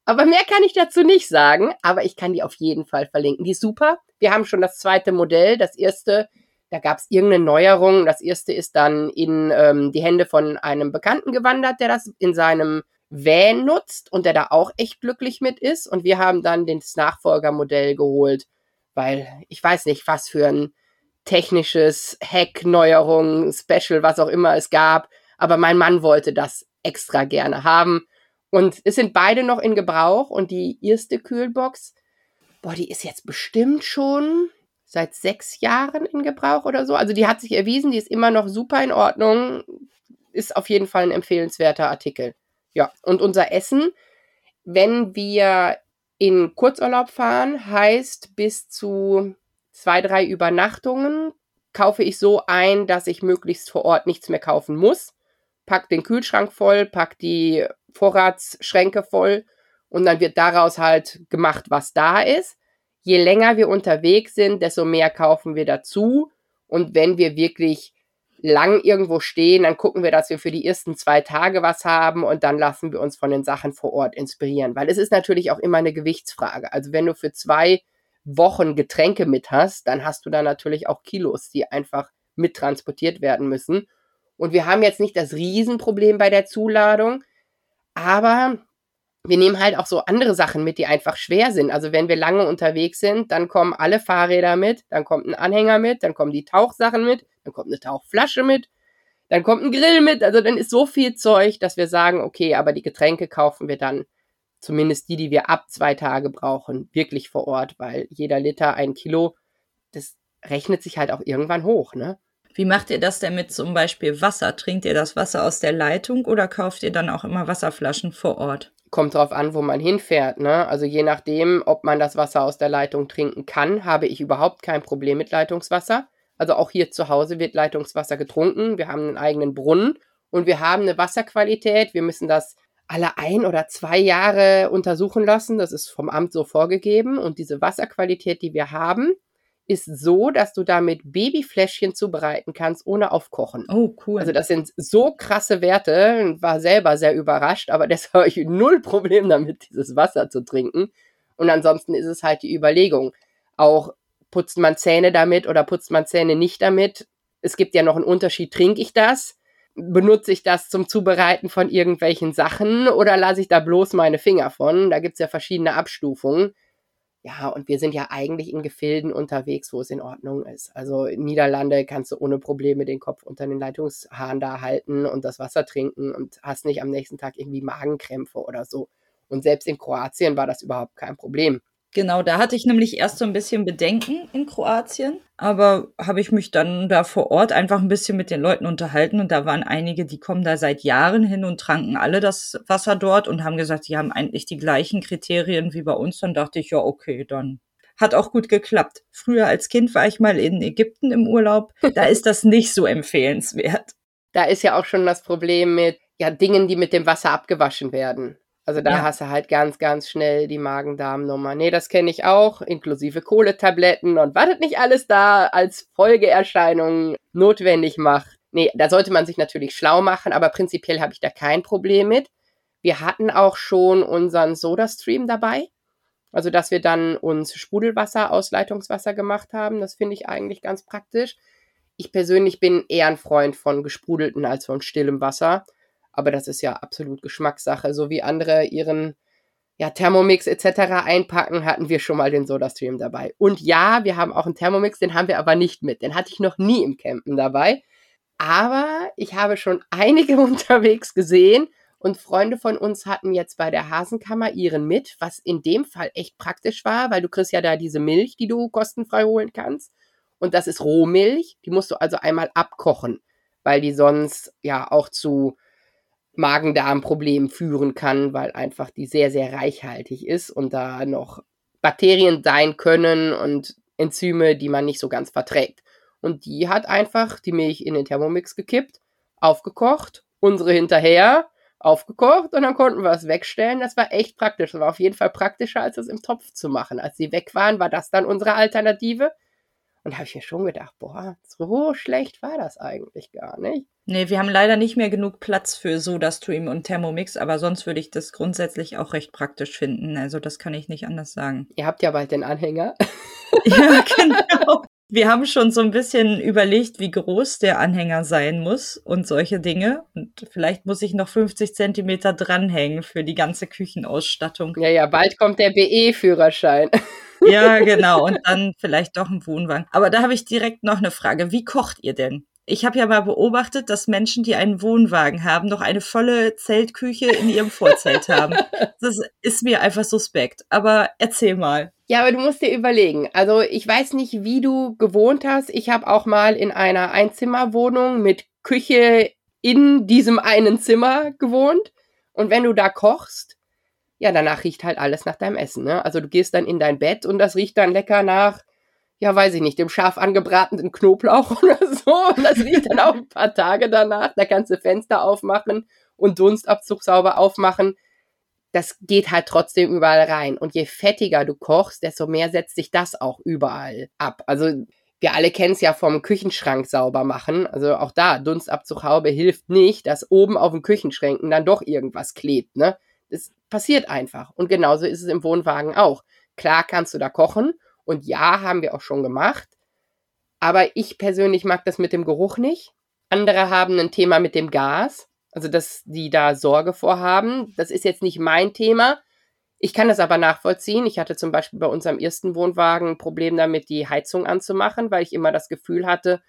Aber mehr kann ich dazu nicht sagen, aber ich kann die auf jeden Fall verlinken. Die ist super. Wir haben schon das zweite Modell. Das erste, da gab es irgendeine Neuerung. Das erste ist dann in ähm, die Hände von einem Bekannten gewandert, der das in seinem Van nutzt und der da auch echt glücklich mit ist. Und wir haben dann das Nachfolgermodell geholt, weil ich weiß nicht, was für ein technisches Hack, Neuerung, Special, was auch immer es gab. Aber mein Mann wollte das extra gerne haben. Und es sind beide noch in Gebrauch. Und die erste Kühlbox, boah, die ist jetzt bestimmt schon seit sechs Jahren in Gebrauch oder so. Also die hat sich erwiesen, die ist immer noch super in Ordnung. Ist auf jeden Fall ein empfehlenswerter Artikel. Ja, und unser Essen, wenn wir in Kurzurlaub fahren, heißt bis zu zwei, drei Übernachtungen kaufe ich so ein, dass ich möglichst vor Ort nichts mehr kaufen muss. Pack den Kühlschrank voll, pack die Vorratsschränke voll und dann wird daraus halt gemacht, was da ist. Je länger wir unterwegs sind, desto mehr kaufen wir dazu. Und wenn wir wirklich lang irgendwo stehen, dann gucken wir, dass wir für die ersten zwei Tage was haben und dann lassen wir uns von den Sachen vor Ort inspirieren. Weil es ist natürlich auch immer eine Gewichtsfrage. Also wenn du für zwei Wochen Getränke mit hast, dann hast du da natürlich auch Kilos, die einfach mittransportiert werden müssen. Und wir haben jetzt nicht das Riesenproblem bei der Zuladung, aber wir nehmen halt auch so andere Sachen mit, die einfach schwer sind. Also wenn wir lange unterwegs sind, dann kommen alle Fahrräder mit, dann kommt ein Anhänger mit, dann kommen die Tauchsachen mit, dann kommt eine Tauchflasche mit, dann kommt ein Grill mit. Also dann ist so viel Zeug, dass wir sagen, okay, aber die Getränke kaufen wir dann, zumindest die, die wir ab zwei Tage brauchen, wirklich vor Ort, weil jeder Liter ein Kilo, das rechnet sich halt auch irgendwann hoch, ne? Wie macht ihr das denn mit zum Beispiel Wasser? Trinkt ihr das Wasser aus der Leitung oder kauft ihr dann auch immer Wasserflaschen vor Ort? Kommt drauf an, wo man hinfährt. Ne? Also je nachdem, ob man das Wasser aus der Leitung trinken kann, habe ich überhaupt kein Problem mit Leitungswasser. Also auch hier zu Hause wird Leitungswasser getrunken. Wir haben einen eigenen Brunnen und wir haben eine Wasserqualität. Wir müssen das alle ein oder zwei Jahre untersuchen lassen. Das ist vom Amt so vorgegeben. Und diese Wasserqualität, die wir haben, ist so, dass du damit Babyfläschchen zubereiten kannst, ohne aufkochen. Oh, cool. Also das sind so krasse Werte, war selber sehr überrascht, aber deshalb habe ich null Problem damit, dieses Wasser zu trinken. Und ansonsten ist es halt die Überlegung. Auch putzt man Zähne damit oder putzt man Zähne nicht damit? Es gibt ja noch einen Unterschied, trinke ich das? Benutze ich das zum Zubereiten von irgendwelchen Sachen oder lasse ich da bloß meine Finger von? Da gibt es ja verschiedene Abstufungen. Ja, und wir sind ja eigentlich in Gefilden unterwegs, wo es in Ordnung ist. Also Niederlande kannst du ohne Probleme den Kopf unter den Leitungshahn da halten und das Wasser trinken und hast nicht am nächsten Tag irgendwie Magenkrämpfe oder so. Und selbst in Kroatien war das überhaupt kein Problem. Genau, da hatte ich nämlich erst so ein bisschen Bedenken in Kroatien, aber habe ich mich dann da vor Ort einfach ein bisschen mit den Leuten unterhalten und da waren einige, die kommen da seit Jahren hin und tranken alle das Wasser dort und haben gesagt, die haben eigentlich die gleichen Kriterien wie bei uns. Dann dachte ich, ja, okay, dann hat auch gut geklappt. Früher als Kind war ich mal in Ägypten im Urlaub, da ist das nicht so empfehlenswert. Da ist ja auch schon das Problem mit ja Dingen, die mit dem Wasser abgewaschen werden. Also da ja. hast du halt ganz, ganz schnell die Magen-Darm-Nummer. Nee, das kenne ich auch, inklusive Kohletabletten und was nicht alles da als Folgeerscheinung notwendig macht. Nee, da sollte man sich natürlich schlau machen, aber prinzipiell habe ich da kein Problem mit. Wir hatten auch schon unseren Soda-Stream dabei. Also, dass wir dann uns Sprudelwasser aus Leitungswasser gemacht haben. Das finde ich eigentlich ganz praktisch. Ich persönlich bin eher ein Freund von gesprudelten als von stillem Wasser. Aber das ist ja absolut Geschmackssache. So wie andere ihren ja, Thermomix etc. einpacken, hatten wir schon mal den SodaStream dabei. Und ja, wir haben auch einen Thermomix, den haben wir aber nicht mit. Den hatte ich noch nie im Campen dabei. Aber ich habe schon einige unterwegs gesehen und Freunde von uns hatten jetzt bei der Hasenkammer ihren mit, was in dem Fall echt praktisch war, weil du kriegst ja da diese Milch, die du kostenfrei holen kannst. Und das ist Rohmilch. Die musst du also einmal abkochen, weil die sonst ja auch zu Magen-Darm-Problemen führen kann, weil einfach die sehr, sehr reichhaltig ist und da noch Bakterien sein können und Enzyme, die man nicht so ganz verträgt. Und die hat einfach die Milch in den Thermomix gekippt, aufgekocht, unsere hinterher, aufgekocht und dann konnten wir es wegstellen. Das war echt praktisch. Das war auf jeden Fall praktischer, als es im Topf zu machen. Als sie weg waren, war das dann unsere Alternative. Und da habe ich mir schon gedacht, boah, so schlecht war das eigentlich gar nicht. Nee, wir haben leider nicht mehr genug Platz für SodaStream und Thermomix, aber sonst würde ich das grundsätzlich auch recht praktisch finden. Also das kann ich nicht anders sagen. Ihr habt ja bald den Anhänger. ja, genau. Wir haben schon so ein bisschen überlegt, wie groß der Anhänger sein muss und solche Dinge. Und vielleicht muss ich noch 50 Zentimeter dranhängen für die ganze Küchenausstattung. Ja, ja, bald kommt der BE-Führerschein. Ja, genau. Und dann vielleicht doch ein Wohnwagen. Aber da habe ich direkt noch eine Frage. Wie kocht ihr denn? Ich habe ja mal beobachtet, dass Menschen, die einen Wohnwagen haben, noch eine volle Zeltküche in ihrem Vorzelt haben. Das ist mir einfach suspekt. Aber erzähl mal. Ja, aber du musst dir überlegen. Also ich weiß nicht, wie du gewohnt hast. Ich habe auch mal in einer Einzimmerwohnung mit Küche in diesem einen Zimmer gewohnt. Und wenn du da kochst, ja, danach riecht halt alles nach deinem Essen. Ne? Also du gehst dann in dein Bett und das riecht dann lecker nach ja, weiß ich nicht, dem scharf angebratenen Knoblauch oder so. Und das riecht dann auch ein paar Tage danach. Da kannst du Fenster aufmachen und Dunstabzug sauber aufmachen. Das geht halt trotzdem überall rein. Und je fettiger du kochst, desto mehr setzt sich das auch überall ab. Also wir alle kennen es ja vom Küchenschrank sauber machen. Also auch da, Dunstabzughaube hilft nicht, dass oben auf den Küchenschränken dann doch irgendwas klebt. Ne? Das passiert einfach. Und genauso ist es im Wohnwagen auch. Klar kannst du da kochen und ja, haben wir auch schon gemacht. Aber ich persönlich mag das mit dem Geruch nicht. Andere haben ein Thema mit dem Gas, also dass die da Sorge vorhaben. Das ist jetzt nicht mein Thema. Ich kann das aber nachvollziehen. Ich hatte zum Beispiel bei unserem ersten Wohnwagen ein Problem damit, die Heizung anzumachen, weil ich immer das Gefühl hatte,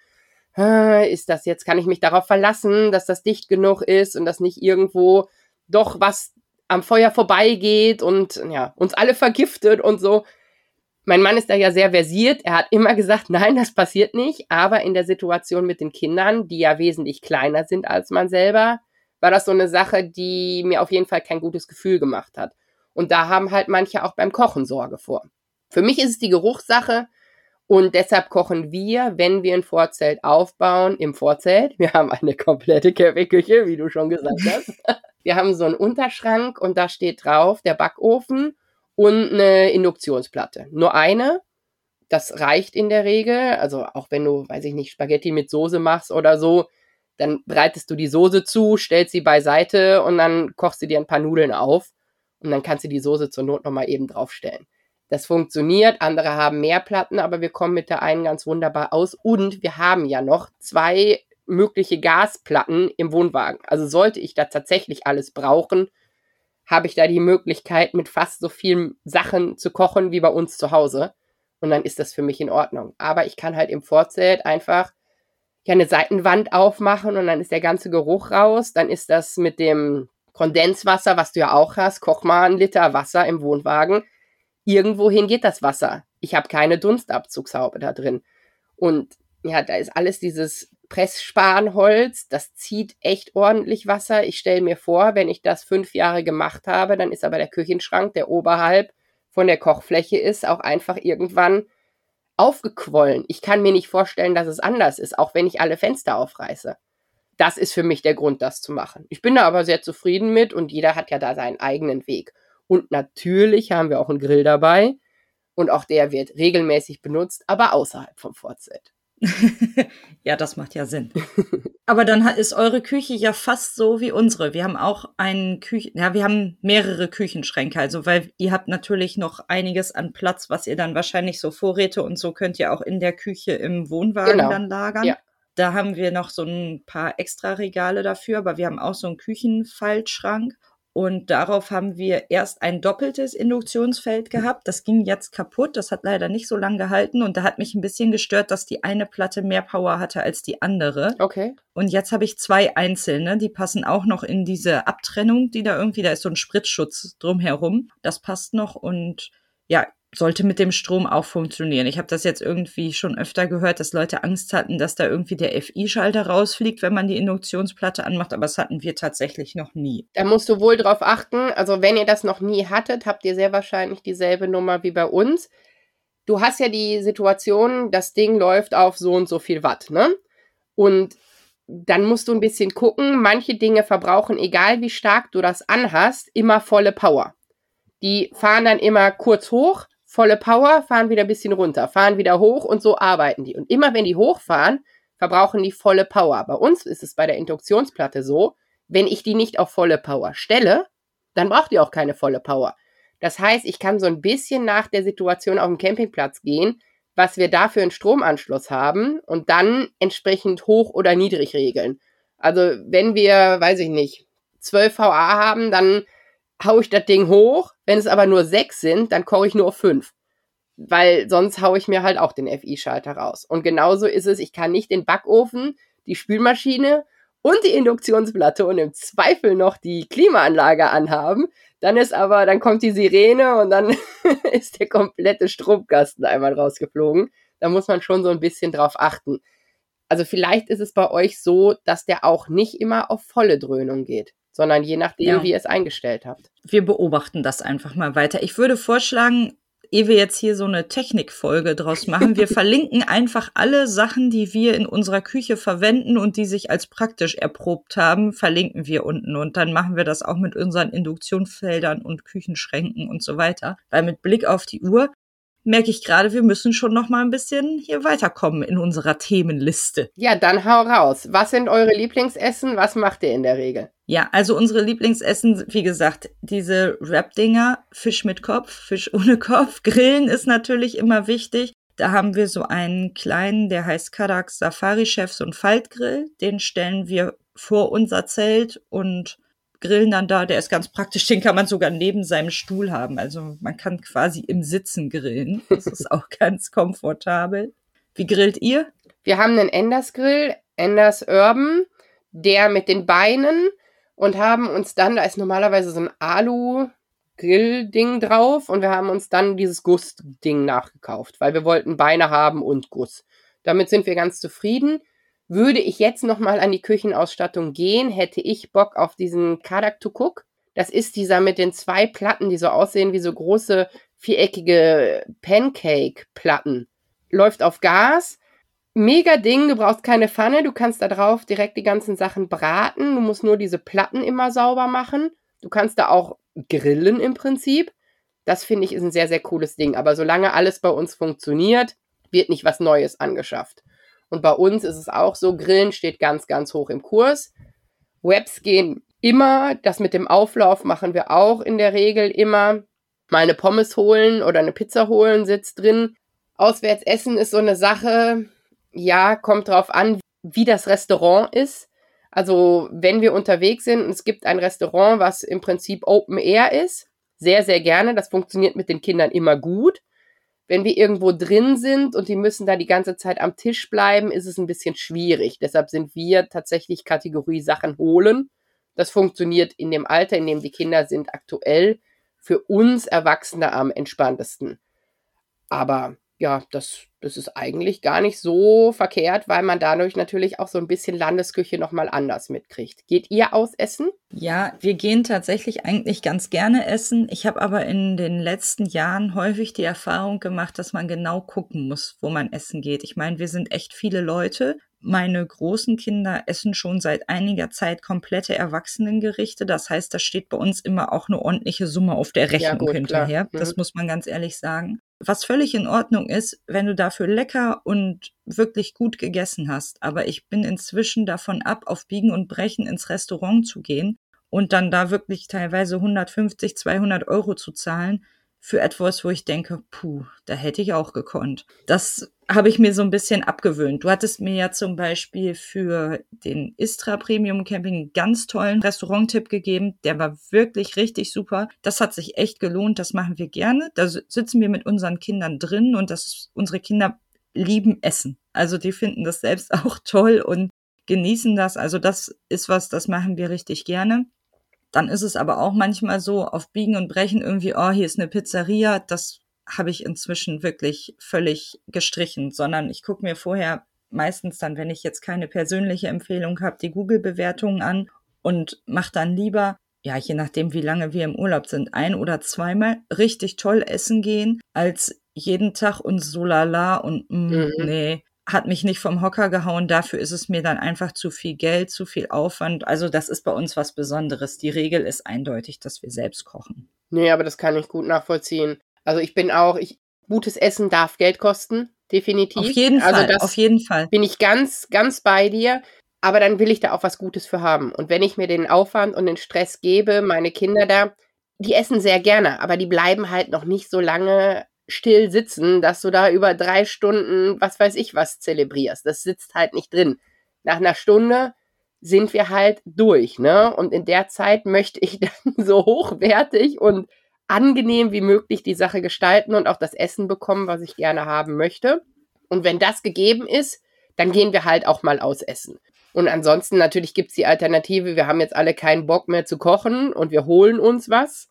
ist das jetzt, kann ich mich darauf verlassen, dass das dicht genug ist und dass nicht irgendwo doch was am Feuer vorbeigeht und ja, uns alle vergiftet und so. Mein Mann ist da ja sehr versiert. Er hat immer gesagt, nein, das passiert nicht. Aber in der Situation mit den Kindern, die ja wesentlich kleiner sind als man selber, war das so eine Sache, die mir auf jeden Fall kein gutes Gefühl gemacht hat. Und da haben halt manche auch beim Kochen Sorge vor. Für mich ist es die Geruchssache. Und deshalb kochen wir, wenn wir ein Vorzelt aufbauen, im Vorzelt. Wir haben eine komplette Campingküche, wie du schon gesagt hast. Wir haben so einen Unterschrank und da steht drauf der Backofen und eine Induktionsplatte. Nur eine, das reicht in der Regel. Also auch wenn du, weiß ich nicht, Spaghetti mit Soße machst oder so, dann breitest du die Soße zu, stellst sie beiseite und dann kochst du dir ein paar Nudeln auf und dann kannst du die Soße zur Not nochmal eben draufstellen. Das funktioniert, andere haben mehr Platten, aber wir kommen mit der einen ganz wunderbar aus und wir haben ja noch zwei mögliche Gasplatten im Wohnwagen. Also sollte ich da tatsächlich alles brauchen, habe ich da die Möglichkeit, mit fast so vielen Sachen zu kochen wie bei uns zu Hause. Und dann ist das für mich in Ordnung. Aber ich kann halt im Vorzelt einfach ja eine Seitenwand aufmachen und dann ist der ganze Geruch raus. Dann ist das mit dem Kondenswasser, was du ja auch hast, koch mal einen Liter Wasser im Wohnwagen. Irgendwohin geht das Wasser. Ich habe keine Dunstabzugshaube da drin. Und ja, da ist alles dieses Pressspanholz, das zieht echt ordentlich Wasser. Ich stelle mir vor, wenn ich das fünf Jahre gemacht habe, dann ist aber der Küchenschrank, der oberhalb von der Kochfläche ist, auch einfach irgendwann aufgequollen. Ich kann mir nicht vorstellen, dass es anders ist, auch wenn ich alle Fenster aufreiße. Das ist für mich der Grund, das zu machen. Ich bin da aber sehr zufrieden mit und jeder hat ja da seinen eigenen Weg. Und natürlich haben wir auch einen Grill dabei und auch der wird regelmäßig benutzt, aber außerhalb vom Vorzelt. ja, das macht ja Sinn. Aber dann ist eure Küche ja fast so wie unsere. Wir haben auch einen Küchen, ja, wir haben mehrere Küchenschränke, also weil ihr habt natürlich noch einiges an Platz, was ihr dann wahrscheinlich so Vorräte und so könnt ihr auch in der Küche im Wohnwagen genau. dann lagern. Ja. Da haben wir noch so ein paar extra Regale dafür, aber wir haben auch so einen Küchenfaltschrank und darauf haben wir erst ein doppeltes Induktionsfeld gehabt. Das ging jetzt kaputt. Das hat leider nicht so lange gehalten. Und da hat mich ein bisschen gestört, dass die eine Platte mehr Power hatte als die andere. Okay. Und jetzt habe ich zwei einzelne. Die passen auch noch in diese Abtrennung, die da irgendwie, da ist so ein Spritzschutz drumherum. Das passt noch. Und ja, sollte mit dem Strom auch funktionieren. Ich habe das jetzt irgendwie schon öfter gehört, dass Leute Angst hatten, dass da irgendwie der FI-Schalter rausfliegt, wenn man die Induktionsplatte anmacht, aber das hatten wir tatsächlich noch nie. Da musst du wohl drauf achten. Also wenn ihr das noch nie hattet, habt ihr sehr wahrscheinlich dieselbe Nummer wie bei uns. Du hast ja die Situation, das Ding läuft auf so und so viel Watt, ne? Und dann musst du ein bisschen gucken. Manche Dinge verbrauchen, egal wie stark du das anhast, immer volle Power. Die fahren dann immer kurz hoch, volle Power, fahren wieder ein bisschen runter, fahren wieder hoch und so arbeiten die. Und immer wenn die hochfahren, verbrauchen die volle Power. Bei uns ist es bei der Induktionsplatte so, wenn ich die nicht auf volle Power stelle, dann braucht die auch keine volle Power. Das heißt, ich kann so ein bisschen nach der Situation auf dem Campingplatz gehen, was wir da für einen Stromanschluss haben und dann entsprechend hoch oder niedrig regeln. Also wenn wir, weiß ich nicht, 12 VA haben, dann hau ich das Ding hoch. Wenn es aber nur sechs sind, dann koche ich nur auf fünf. Weil sonst hau ich mir halt auch den FI-Schalter raus. Und genauso ist es, ich kann nicht den Backofen, die Spülmaschine und die Induktionsplatte und im Zweifel noch die Klimaanlage anhaben. Dann ist aber, dann kommt die Sirene und dann ist der komplette Stromkasten einmal rausgeflogen. Da muss man schon so ein bisschen drauf achten. Also vielleicht ist es bei euch so, dass der auch nicht immer auf volle Dröhnung geht sondern je nachdem, ja. wie ihr es eingestellt habt. Wir beobachten das einfach mal weiter. Ich würde vorschlagen, ehe wir jetzt hier so eine Technikfolge draus machen, wir verlinken einfach alle Sachen, die wir in unserer Küche verwenden und die sich als praktisch erprobt haben, verlinken wir unten. Und dann machen wir das auch mit unseren Induktionsfeldern und Küchenschränken und so weiter. Weil mit Blick auf die Uhr merke ich gerade, wir müssen schon noch mal ein bisschen hier weiterkommen in unserer Themenliste. Ja, dann hau raus. Was sind eure Lieblingsessen? Was macht ihr in der Regel? Ja, also unsere Lieblingsessen, wie gesagt, diese Wrap-Dinger, Fisch mit Kopf, Fisch ohne Kopf. Grillen ist natürlich immer wichtig. Da haben wir so einen kleinen, der heißt Kadak Safari Chef, so ein Faltgrill. Den stellen wir vor unser Zelt und grillen dann da. Der ist ganz praktisch, den kann man sogar neben seinem Stuhl haben. Also man kann quasi im Sitzen grillen. Das ist auch ganz komfortabel. Wie grillt ihr? Wir haben einen Enders Grill, Enders Urban, der mit den Beinen und haben uns dann, da ist normalerweise so ein Alu Grill-Ding drauf und wir haben uns dann dieses Guss-Ding nachgekauft, weil wir wollten Beine haben und Guss. Damit sind wir ganz zufrieden. Würde ich jetzt nochmal an die Küchenausstattung gehen, hätte ich Bock auf diesen Kadak Cook. Das ist dieser mit den zwei Platten, die so aussehen wie so große viereckige Pancake-Platten. Läuft auf Gas. Mega Ding, du brauchst keine Pfanne, du kannst da drauf direkt die ganzen Sachen braten. Du musst nur diese Platten immer sauber machen. Du kannst da auch grillen im Prinzip. Das finde ich ist ein sehr, sehr cooles Ding. Aber solange alles bei uns funktioniert, wird nicht was Neues angeschafft. Und bei uns ist es auch so, Grillen steht ganz, ganz hoch im Kurs. Webs gehen immer, das mit dem Auflauf machen wir auch in der Regel immer. Mal eine Pommes holen oder eine Pizza holen sitzt drin. Auswärts essen ist so eine Sache, ja, kommt drauf an, wie das Restaurant ist. Also, wenn wir unterwegs sind und es gibt ein Restaurant, was im Prinzip Open Air ist, sehr, sehr gerne. Das funktioniert mit den Kindern immer gut. Wenn wir irgendwo drin sind und die müssen da die ganze Zeit am Tisch bleiben, ist es ein bisschen schwierig. Deshalb sind wir tatsächlich Kategorie Sachen holen. Das funktioniert in dem Alter, in dem die Kinder sind, aktuell für uns Erwachsene am entspanntesten. Aber ja, das, das ist eigentlich gar nicht so verkehrt, weil man dadurch natürlich auch so ein bisschen Landesküche nochmal anders mitkriegt. Geht ihr aus essen? Ja, wir gehen tatsächlich eigentlich ganz gerne essen. Ich habe aber in den letzten Jahren häufig die Erfahrung gemacht, dass man genau gucken muss, wo man essen geht. Ich meine, wir sind echt viele Leute. Meine großen Kinder essen schon seit einiger Zeit komplette Erwachsenengerichte. Das heißt, da steht bei uns immer auch eine ordentliche Summe auf der Rechnung ja, gut, hinterher. Mhm. Das muss man ganz ehrlich sagen. Was völlig in Ordnung ist, wenn du dafür lecker und wirklich gut gegessen hast. Aber ich bin inzwischen davon ab, auf Biegen und Brechen ins Restaurant zu gehen und dann da wirklich teilweise 150, 200 Euro zu zahlen für etwas, wo ich denke, puh, da hätte ich auch gekonnt. Das habe ich mir so ein bisschen abgewöhnt. Du hattest mir ja zum Beispiel für den Istra Premium Camping einen ganz tollen Restaurant-Tipp gegeben. Der war wirklich richtig super. Das hat sich echt gelohnt. Das machen wir gerne. Da sitzen wir mit unseren Kindern drin und das unsere Kinder lieben Essen. Also die finden das selbst auch toll und genießen das. Also das ist was, das machen wir richtig gerne. Dann ist es aber auch manchmal so, auf Biegen und Brechen irgendwie, oh, hier ist eine Pizzeria, das habe ich inzwischen wirklich völlig gestrichen, sondern ich gucke mir vorher meistens dann, wenn ich jetzt keine persönliche Empfehlung habe, die Google-Bewertungen an und mache dann lieber, ja, je nachdem, wie lange wir im Urlaub sind, ein oder zweimal richtig toll essen gehen, als jeden Tag und so lala und mm, mhm. nee, hat mich nicht vom Hocker gehauen. Dafür ist es mir dann einfach zu viel Geld, zu viel Aufwand. Also das ist bei uns was Besonderes. Die Regel ist eindeutig, dass wir selbst kochen. Nee, aber das kann ich gut nachvollziehen. Also ich bin auch, ich, gutes Essen darf Geld kosten, definitiv. Auf jeden also Fall, auf jeden Fall. Bin ich ganz, ganz bei dir. Aber dann will ich da auch was Gutes für haben. Und wenn ich mir den Aufwand und den Stress gebe, meine Kinder da, die essen sehr gerne, aber die bleiben halt noch nicht so lange still sitzen, dass du da über drei Stunden, was weiß ich, was zelebrierst. Das sitzt halt nicht drin. Nach einer Stunde sind wir halt durch, ne? Und in der Zeit möchte ich dann so hochwertig und angenehm wie möglich die Sache gestalten und auch das Essen bekommen, was ich gerne haben möchte. Und wenn das gegeben ist, dann gehen wir halt auch mal aus essen. Und ansonsten natürlich gibt's die Alternative, wir haben jetzt alle keinen Bock mehr zu kochen und wir holen uns was.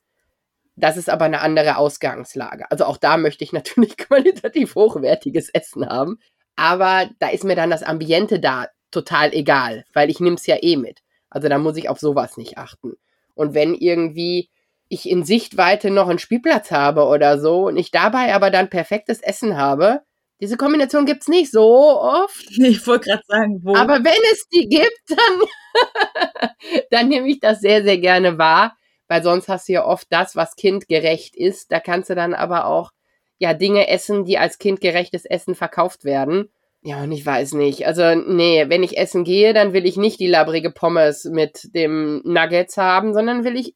Das ist aber eine andere Ausgangslage. Also auch da möchte ich natürlich qualitativ hochwertiges Essen haben. Aber da ist mir dann das Ambiente da total egal, weil ich nehme es ja eh mit. Also da muss ich auf sowas nicht achten. Und wenn irgendwie ich in Sichtweite noch einen Spielplatz habe oder so und ich dabei aber dann perfektes Essen habe, diese Kombination gibt's nicht so oft. Ich wollte gerade sagen, wo. Aber wenn es die gibt, dann, dann nehme ich das sehr, sehr gerne wahr, weil sonst hast du ja oft das, was kindgerecht ist. Da kannst du dann aber auch ja Dinge essen, die als kindgerechtes Essen verkauft werden. Ja, und ich weiß nicht. Also, nee, wenn ich essen gehe, dann will ich nicht die labrige Pommes mit dem Nuggets haben, sondern will ich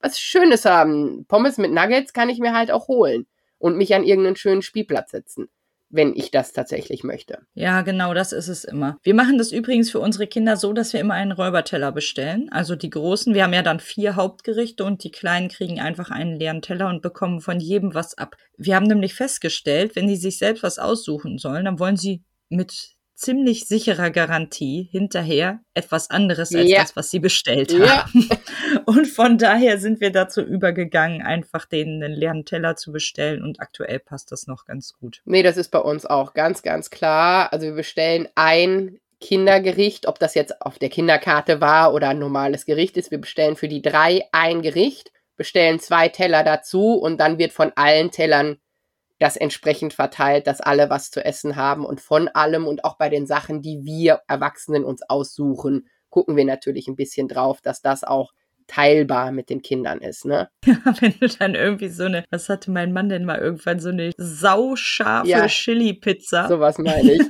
was Schönes haben. Pommes mit Nuggets kann ich mir halt auch holen und mich an irgendeinen schönen Spielplatz setzen wenn ich das tatsächlich möchte. Ja, genau, das ist es immer. Wir machen das übrigens für unsere Kinder so, dass wir immer einen Räuberteller bestellen. Also die großen, wir haben ja dann vier Hauptgerichte und die kleinen kriegen einfach einen leeren Teller und bekommen von jedem was ab. Wir haben nämlich festgestellt, wenn die sich selbst was aussuchen sollen, dann wollen sie mit ziemlich sicherer Garantie hinterher etwas anderes als ja. das, was sie bestellt ja. haben. Und von daher sind wir dazu übergegangen, einfach denen einen leeren Teller zu bestellen und aktuell passt das noch ganz gut. Nee, das ist bei uns auch ganz, ganz klar. Also wir bestellen ein Kindergericht, ob das jetzt auf der Kinderkarte war oder ein normales Gericht ist. Wir bestellen für die drei ein Gericht, bestellen zwei Teller dazu und dann wird von allen Tellern das entsprechend verteilt, dass alle was zu essen haben und von allem und auch bei den Sachen, die wir Erwachsenen uns aussuchen, gucken wir natürlich ein bisschen drauf, dass das auch teilbar mit den Kindern ist, ne? Ja, wenn du dann irgendwie so eine, was hatte mein Mann denn mal irgendwann, so eine sauscharfe ja, Chili-Pizza. Sowas meine ich.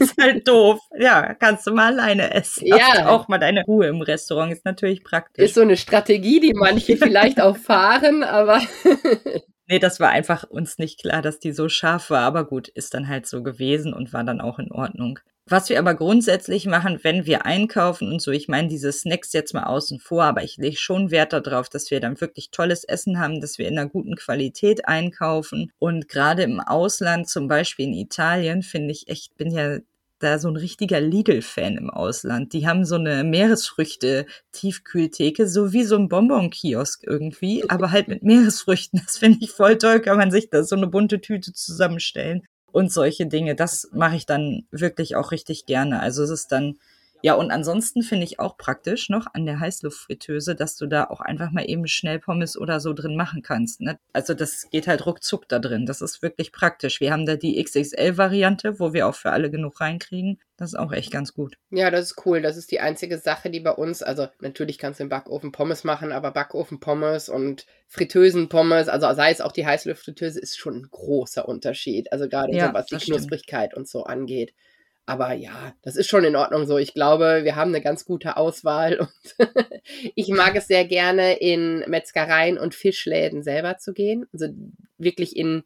ist halt doof. Ja, kannst du mal alleine essen. Ja. Hast auch mal deine Ruhe im Restaurant, ist natürlich praktisch. Ist so eine Strategie, die manche vielleicht auch fahren, aber Nee, das war einfach uns nicht klar, dass die so scharf war. Aber gut, ist dann halt so gewesen und war dann auch in Ordnung. Was wir aber grundsätzlich machen, wenn wir einkaufen und so, ich meine diese Snacks jetzt mal außen vor, aber ich lege schon Wert darauf, dass wir dann wirklich tolles Essen haben, dass wir in einer guten Qualität einkaufen. Und gerade im Ausland, zum Beispiel in Italien, finde ich echt, bin ja da so ein richtiger Lidl-Fan im Ausland. Die haben so eine Meeresfrüchte-Tiefkühltheke, so wie so ein Bonbon-Kiosk irgendwie, aber halt mit Meeresfrüchten. Das finde ich voll toll, kann man sich da so eine bunte Tüte zusammenstellen und solche Dinge. Das mache ich dann wirklich auch richtig gerne. Also es ist dann ja, und ansonsten finde ich auch praktisch noch an der Heißluftfritteuse, dass du da auch einfach mal eben schnell Pommes oder so drin machen kannst. Ne? Also das geht halt ruckzuck da drin. Das ist wirklich praktisch. Wir haben da die XXL-Variante, wo wir auch für alle genug reinkriegen. Das ist auch echt ganz gut. Ja, das ist cool. Das ist die einzige Sache, die bei uns, also natürlich kannst du im Backofen Pommes machen, aber Backofen Pommes und Fritteusen Pommes, also sei es auch die Heißluftfritteuse, ist schon ein großer Unterschied. Also gerade ja, so, was die Knusprigkeit stimmt. und so angeht. Aber ja, das ist schon in Ordnung so. Ich glaube, wir haben eine ganz gute Auswahl und ich mag es sehr gerne, in Metzgereien und Fischläden selber zu gehen. Also wirklich in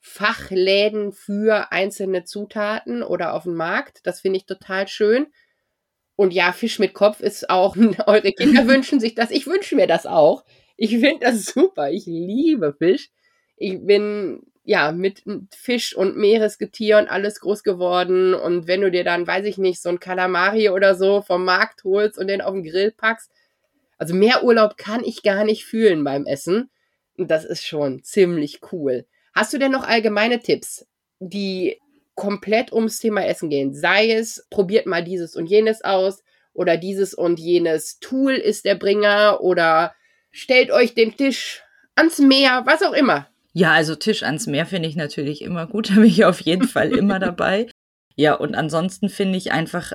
Fachläden für einzelne Zutaten oder auf dem Markt. Das finde ich total schön. Und ja, Fisch mit Kopf ist auch, eure Kinder wünschen sich das. Ich wünsche mir das auch. Ich finde das super. Ich liebe Fisch. Ich bin ja, mit Fisch und Meeresgetier und alles groß geworden. Und wenn du dir dann, weiß ich nicht, so ein Kalamari oder so vom Markt holst und den auf den Grill packst, also mehr Urlaub kann ich gar nicht fühlen beim Essen. Und das ist schon ziemlich cool. Hast du denn noch allgemeine Tipps, die komplett ums Thema Essen gehen? Sei es, probiert mal dieses und jenes aus oder dieses und jenes Tool ist der Bringer oder stellt euch den Tisch ans Meer, was auch immer. Ja, also Tisch ans Meer finde ich natürlich immer gut, da bin ich auf jeden Fall immer dabei. Ja, und ansonsten finde ich einfach,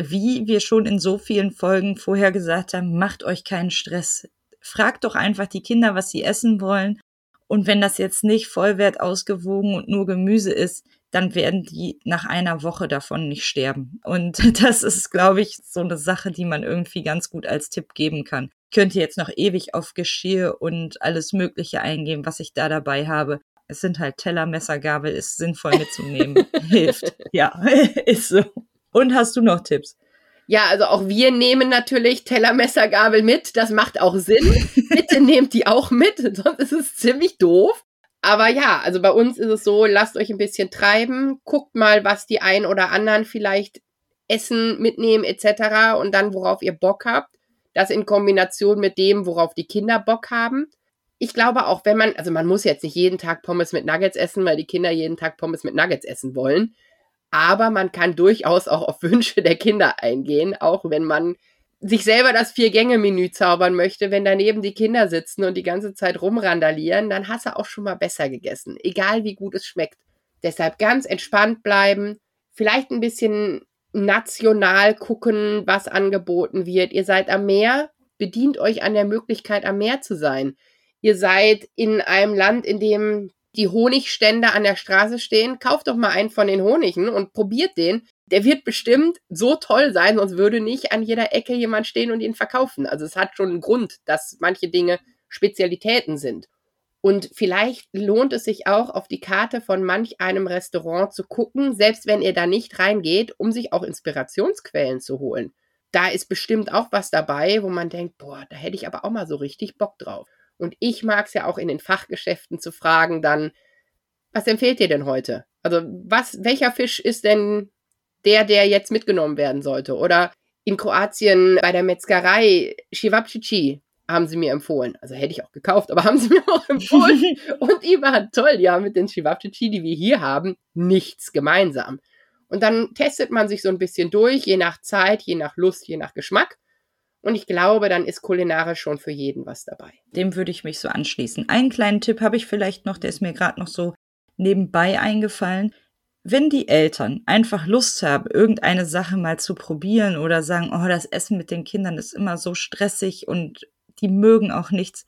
wie wir schon in so vielen Folgen vorher gesagt haben, macht euch keinen Stress. Fragt doch einfach die Kinder, was sie essen wollen. Und wenn das jetzt nicht vollwert ausgewogen und nur Gemüse ist, dann werden die nach einer Woche davon nicht sterben. Und das ist, glaube ich, so eine Sache, die man irgendwie ganz gut als Tipp geben kann könnte jetzt noch ewig auf Geschirr und alles Mögliche eingehen, was ich da dabei habe. Es sind halt Teller, Messer, Gabel, ist sinnvoll mitzunehmen. Hilft. Ja, ist so. Und hast du noch Tipps? Ja, also auch wir nehmen natürlich Teller, Messer, Gabel mit. Das macht auch Sinn. Bitte nehmt die auch mit, sonst ist es ziemlich doof. Aber ja, also bei uns ist es so, lasst euch ein bisschen treiben, guckt mal, was die ein oder anderen vielleicht essen, mitnehmen etc. und dann worauf ihr Bock habt. Das in Kombination mit dem, worauf die Kinder Bock haben. Ich glaube auch, wenn man, also man muss jetzt nicht jeden Tag Pommes mit Nuggets essen, weil die Kinder jeden Tag Pommes mit Nuggets essen wollen. Aber man kann durchaus auch auf Wünsche der Kinder eingehen, auch wenn man sich selber das Vier-Gänge-Menü zaubern möchte, wenn daneben die Kinder sitzen und die ganze Zeit rumrandalieren, dann hast du auch schon mal besser gegessen, egal wie gut es schmeckt. Deshalb ganz entspannt bleiben, vielleicht ein bisschen national gucken, was angeboten wird. Ihr seid am Meer, bedient euch an der Möglichkeit, am Meer zu sein. Ihr seid in einem Land, in dem die Honigstände an der Straße stehen. Kauft doch mal einen von den Honigen und probiert den. Der wird bestimmt so toll sein, sonst würde nicht an jeder Ecke jemand stehen und ihn verkaufen. Also es hat schon einen Grund, dass manche Dinge Spezialitäten sind. Und vielleicht lohnt es sich auch, auf die Karte von manch einem Restaurant zu gucken, selbst wenn ihr da nicht reingeht, um sich auch Inspirationsquellen zu holen. Da ist bestimmt auch was dabei, wo man denkt, boah, da hätte ich aber auch mal so richtig Bock drauf. Und ich mag es ja auch in den Fachgeschäften zu fragen, dann, was empfehlt ihr denn heute? Also, was, welcher Fisch ist denn der, der jetzt mitgenommen werden sollte? Oder in Kroatien bei der Metzgerei Shivapchichi haben sie mir empfohlen. Also hätte ich auch gekauft, aber haben sie mir auch empfohlen. und die waren toll. Ja, mit den Chivapchichi, die wir hier haben, nichts gemeinsam. Und dann testet man sich so ein bisschen durch, je nach Zeit, je nach Lust, je nach Geschmack. Und ich glaube, dann ist kulinarisch schon für jeden was dabei. Dem würde ich mich so anschließen. Einen kleinen Tipp habe ich vielleicht noch, der ist mir gerade noch so nebenbei eingefallen. Wenn die Eltern einfach Lust haben, irgendeine Sache mal zu probieren oder sagen, oh, das Essen mit den Kindern ist immer so stressig und die mögen auch nichts,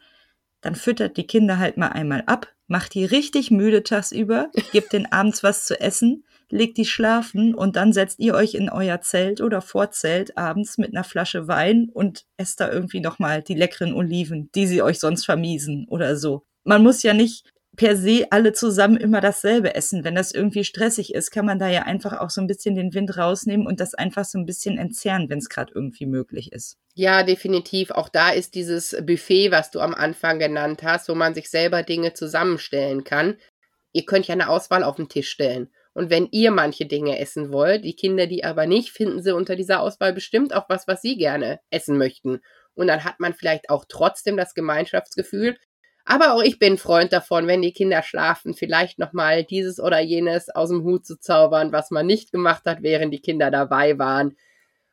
dann füttert die Kinder halt mal einmal ab, macht die richtig müde tagsüber, gebt den abends was zu essen, legt die schlafen und dann setzt ihr euch in euer Zelt oder Vorzelt abends mit einer Flasche Wein und esst da irgendwie nochmal die leckeren Oliven, die sie euch sonst vermiesen oder so. Man muss ja nicht per se alle zusammen immer dasselbe essen. Wenn das irgendwie stressig ist, kann man da ja einfach auch so ein bisschen den Wind rausnehmen und das einfach so ein bisschen entzerren, wenn es gerade irgendwie möglich ist. Ja, definitiv. Auch da ist dieses Buffet, was du am Anfang genannt hast, wo man sich selber Dinge zusammenstellen kann. Ihr könnt ja eine Auswahl auf den Tisch stellen. Und wenn ihr manche Dinge essen wollt, die Kinder die aber nicht, finden sie unter dieser Auswahl bestimmt auch was, was sie gerne essen möchten. Und dann hat man vielleicht auch trotzdem das Gemeinschaftsgefühl. Aber auch ich bin Freund davon, wenn die Kinder schlafen, vielleicht nochmal dieses oder jenes aus dem Hut zu zaubern, was man nicht gemacht hat, während die Kinder dabei waren.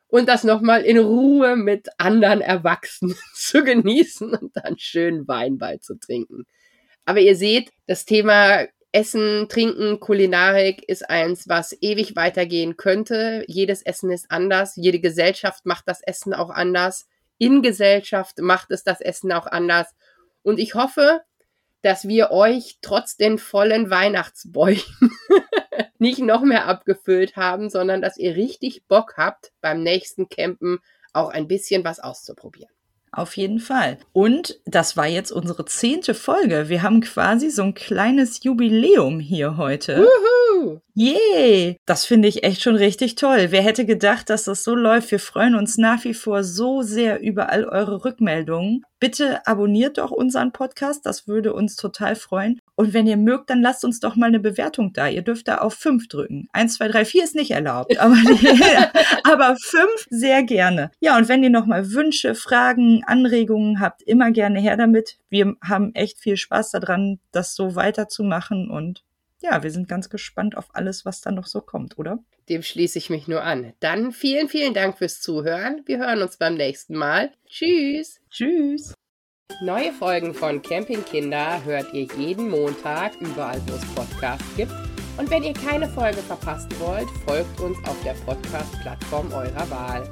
Und das nochmal in Ruhe mit anderen Erwachsenen zu genießen und dann schön Wein beizutrinken. Aber ihr seht, das Thema Essen, Trinken, Kulinarik ist eins, was ewig weitergehen könnte. Jedes Essen ist anders. Jede Gesellschaft macht das Essen auch anders. In Gesellschaft macht es das Essen auch anders. Und ich hoffe, dass wir euch trotz den vollen Weihnachtsbäuchen nicht noch mehr abgefüllt haben, sondern dass ihr richtig Bock habt, beim nächsten Campen auch ein bisschen was auszuprobieren. Auf jeden Fall. Und das war jetzt unsere zehnte Folge. Wir haben quasi so ein kleines Jubiläum hier heute. Wuhu! Yay! Das finde ich echt schon richtig toll. Wer hätte gedacht, dass das so läuft? Wir freuen uns nach wie vor so sehr über all eure Rückmeldungen. Bitte abonniert doch unseren Podcast, das würde uns total freuen. Und wenn ihr mögt, dann lasst uns doch mal eine Bewertung da. Ihr dürft da auf fünf drücken. Eins, zwei, drei, vier ist nicht erlaubt, aber, aber fünf sehr gerne. Ja, und wenn ihr noch mal Wünsche, Fragen, Anregungen habt, immer gerne her damit. Wir haben echt viel Spaß daran, das so weiterzumachen und ja, wir sind ganz gespannt auf alles, was da noch so kommt, oder? Dem schließe ich mich nur an. Dann vielen, vielen Dank fürs Zuhören. Wir hören uns beim nächsten Mal. Tschüss. Tschüss. Neue Folgen von Campingkinder hört ihr jeden Montag überall, wo es Podcasts gibt. Und wenn ihr keine Folge verpassen wollt, folgt uns auf der Podcast-Plattform eurer Wahl.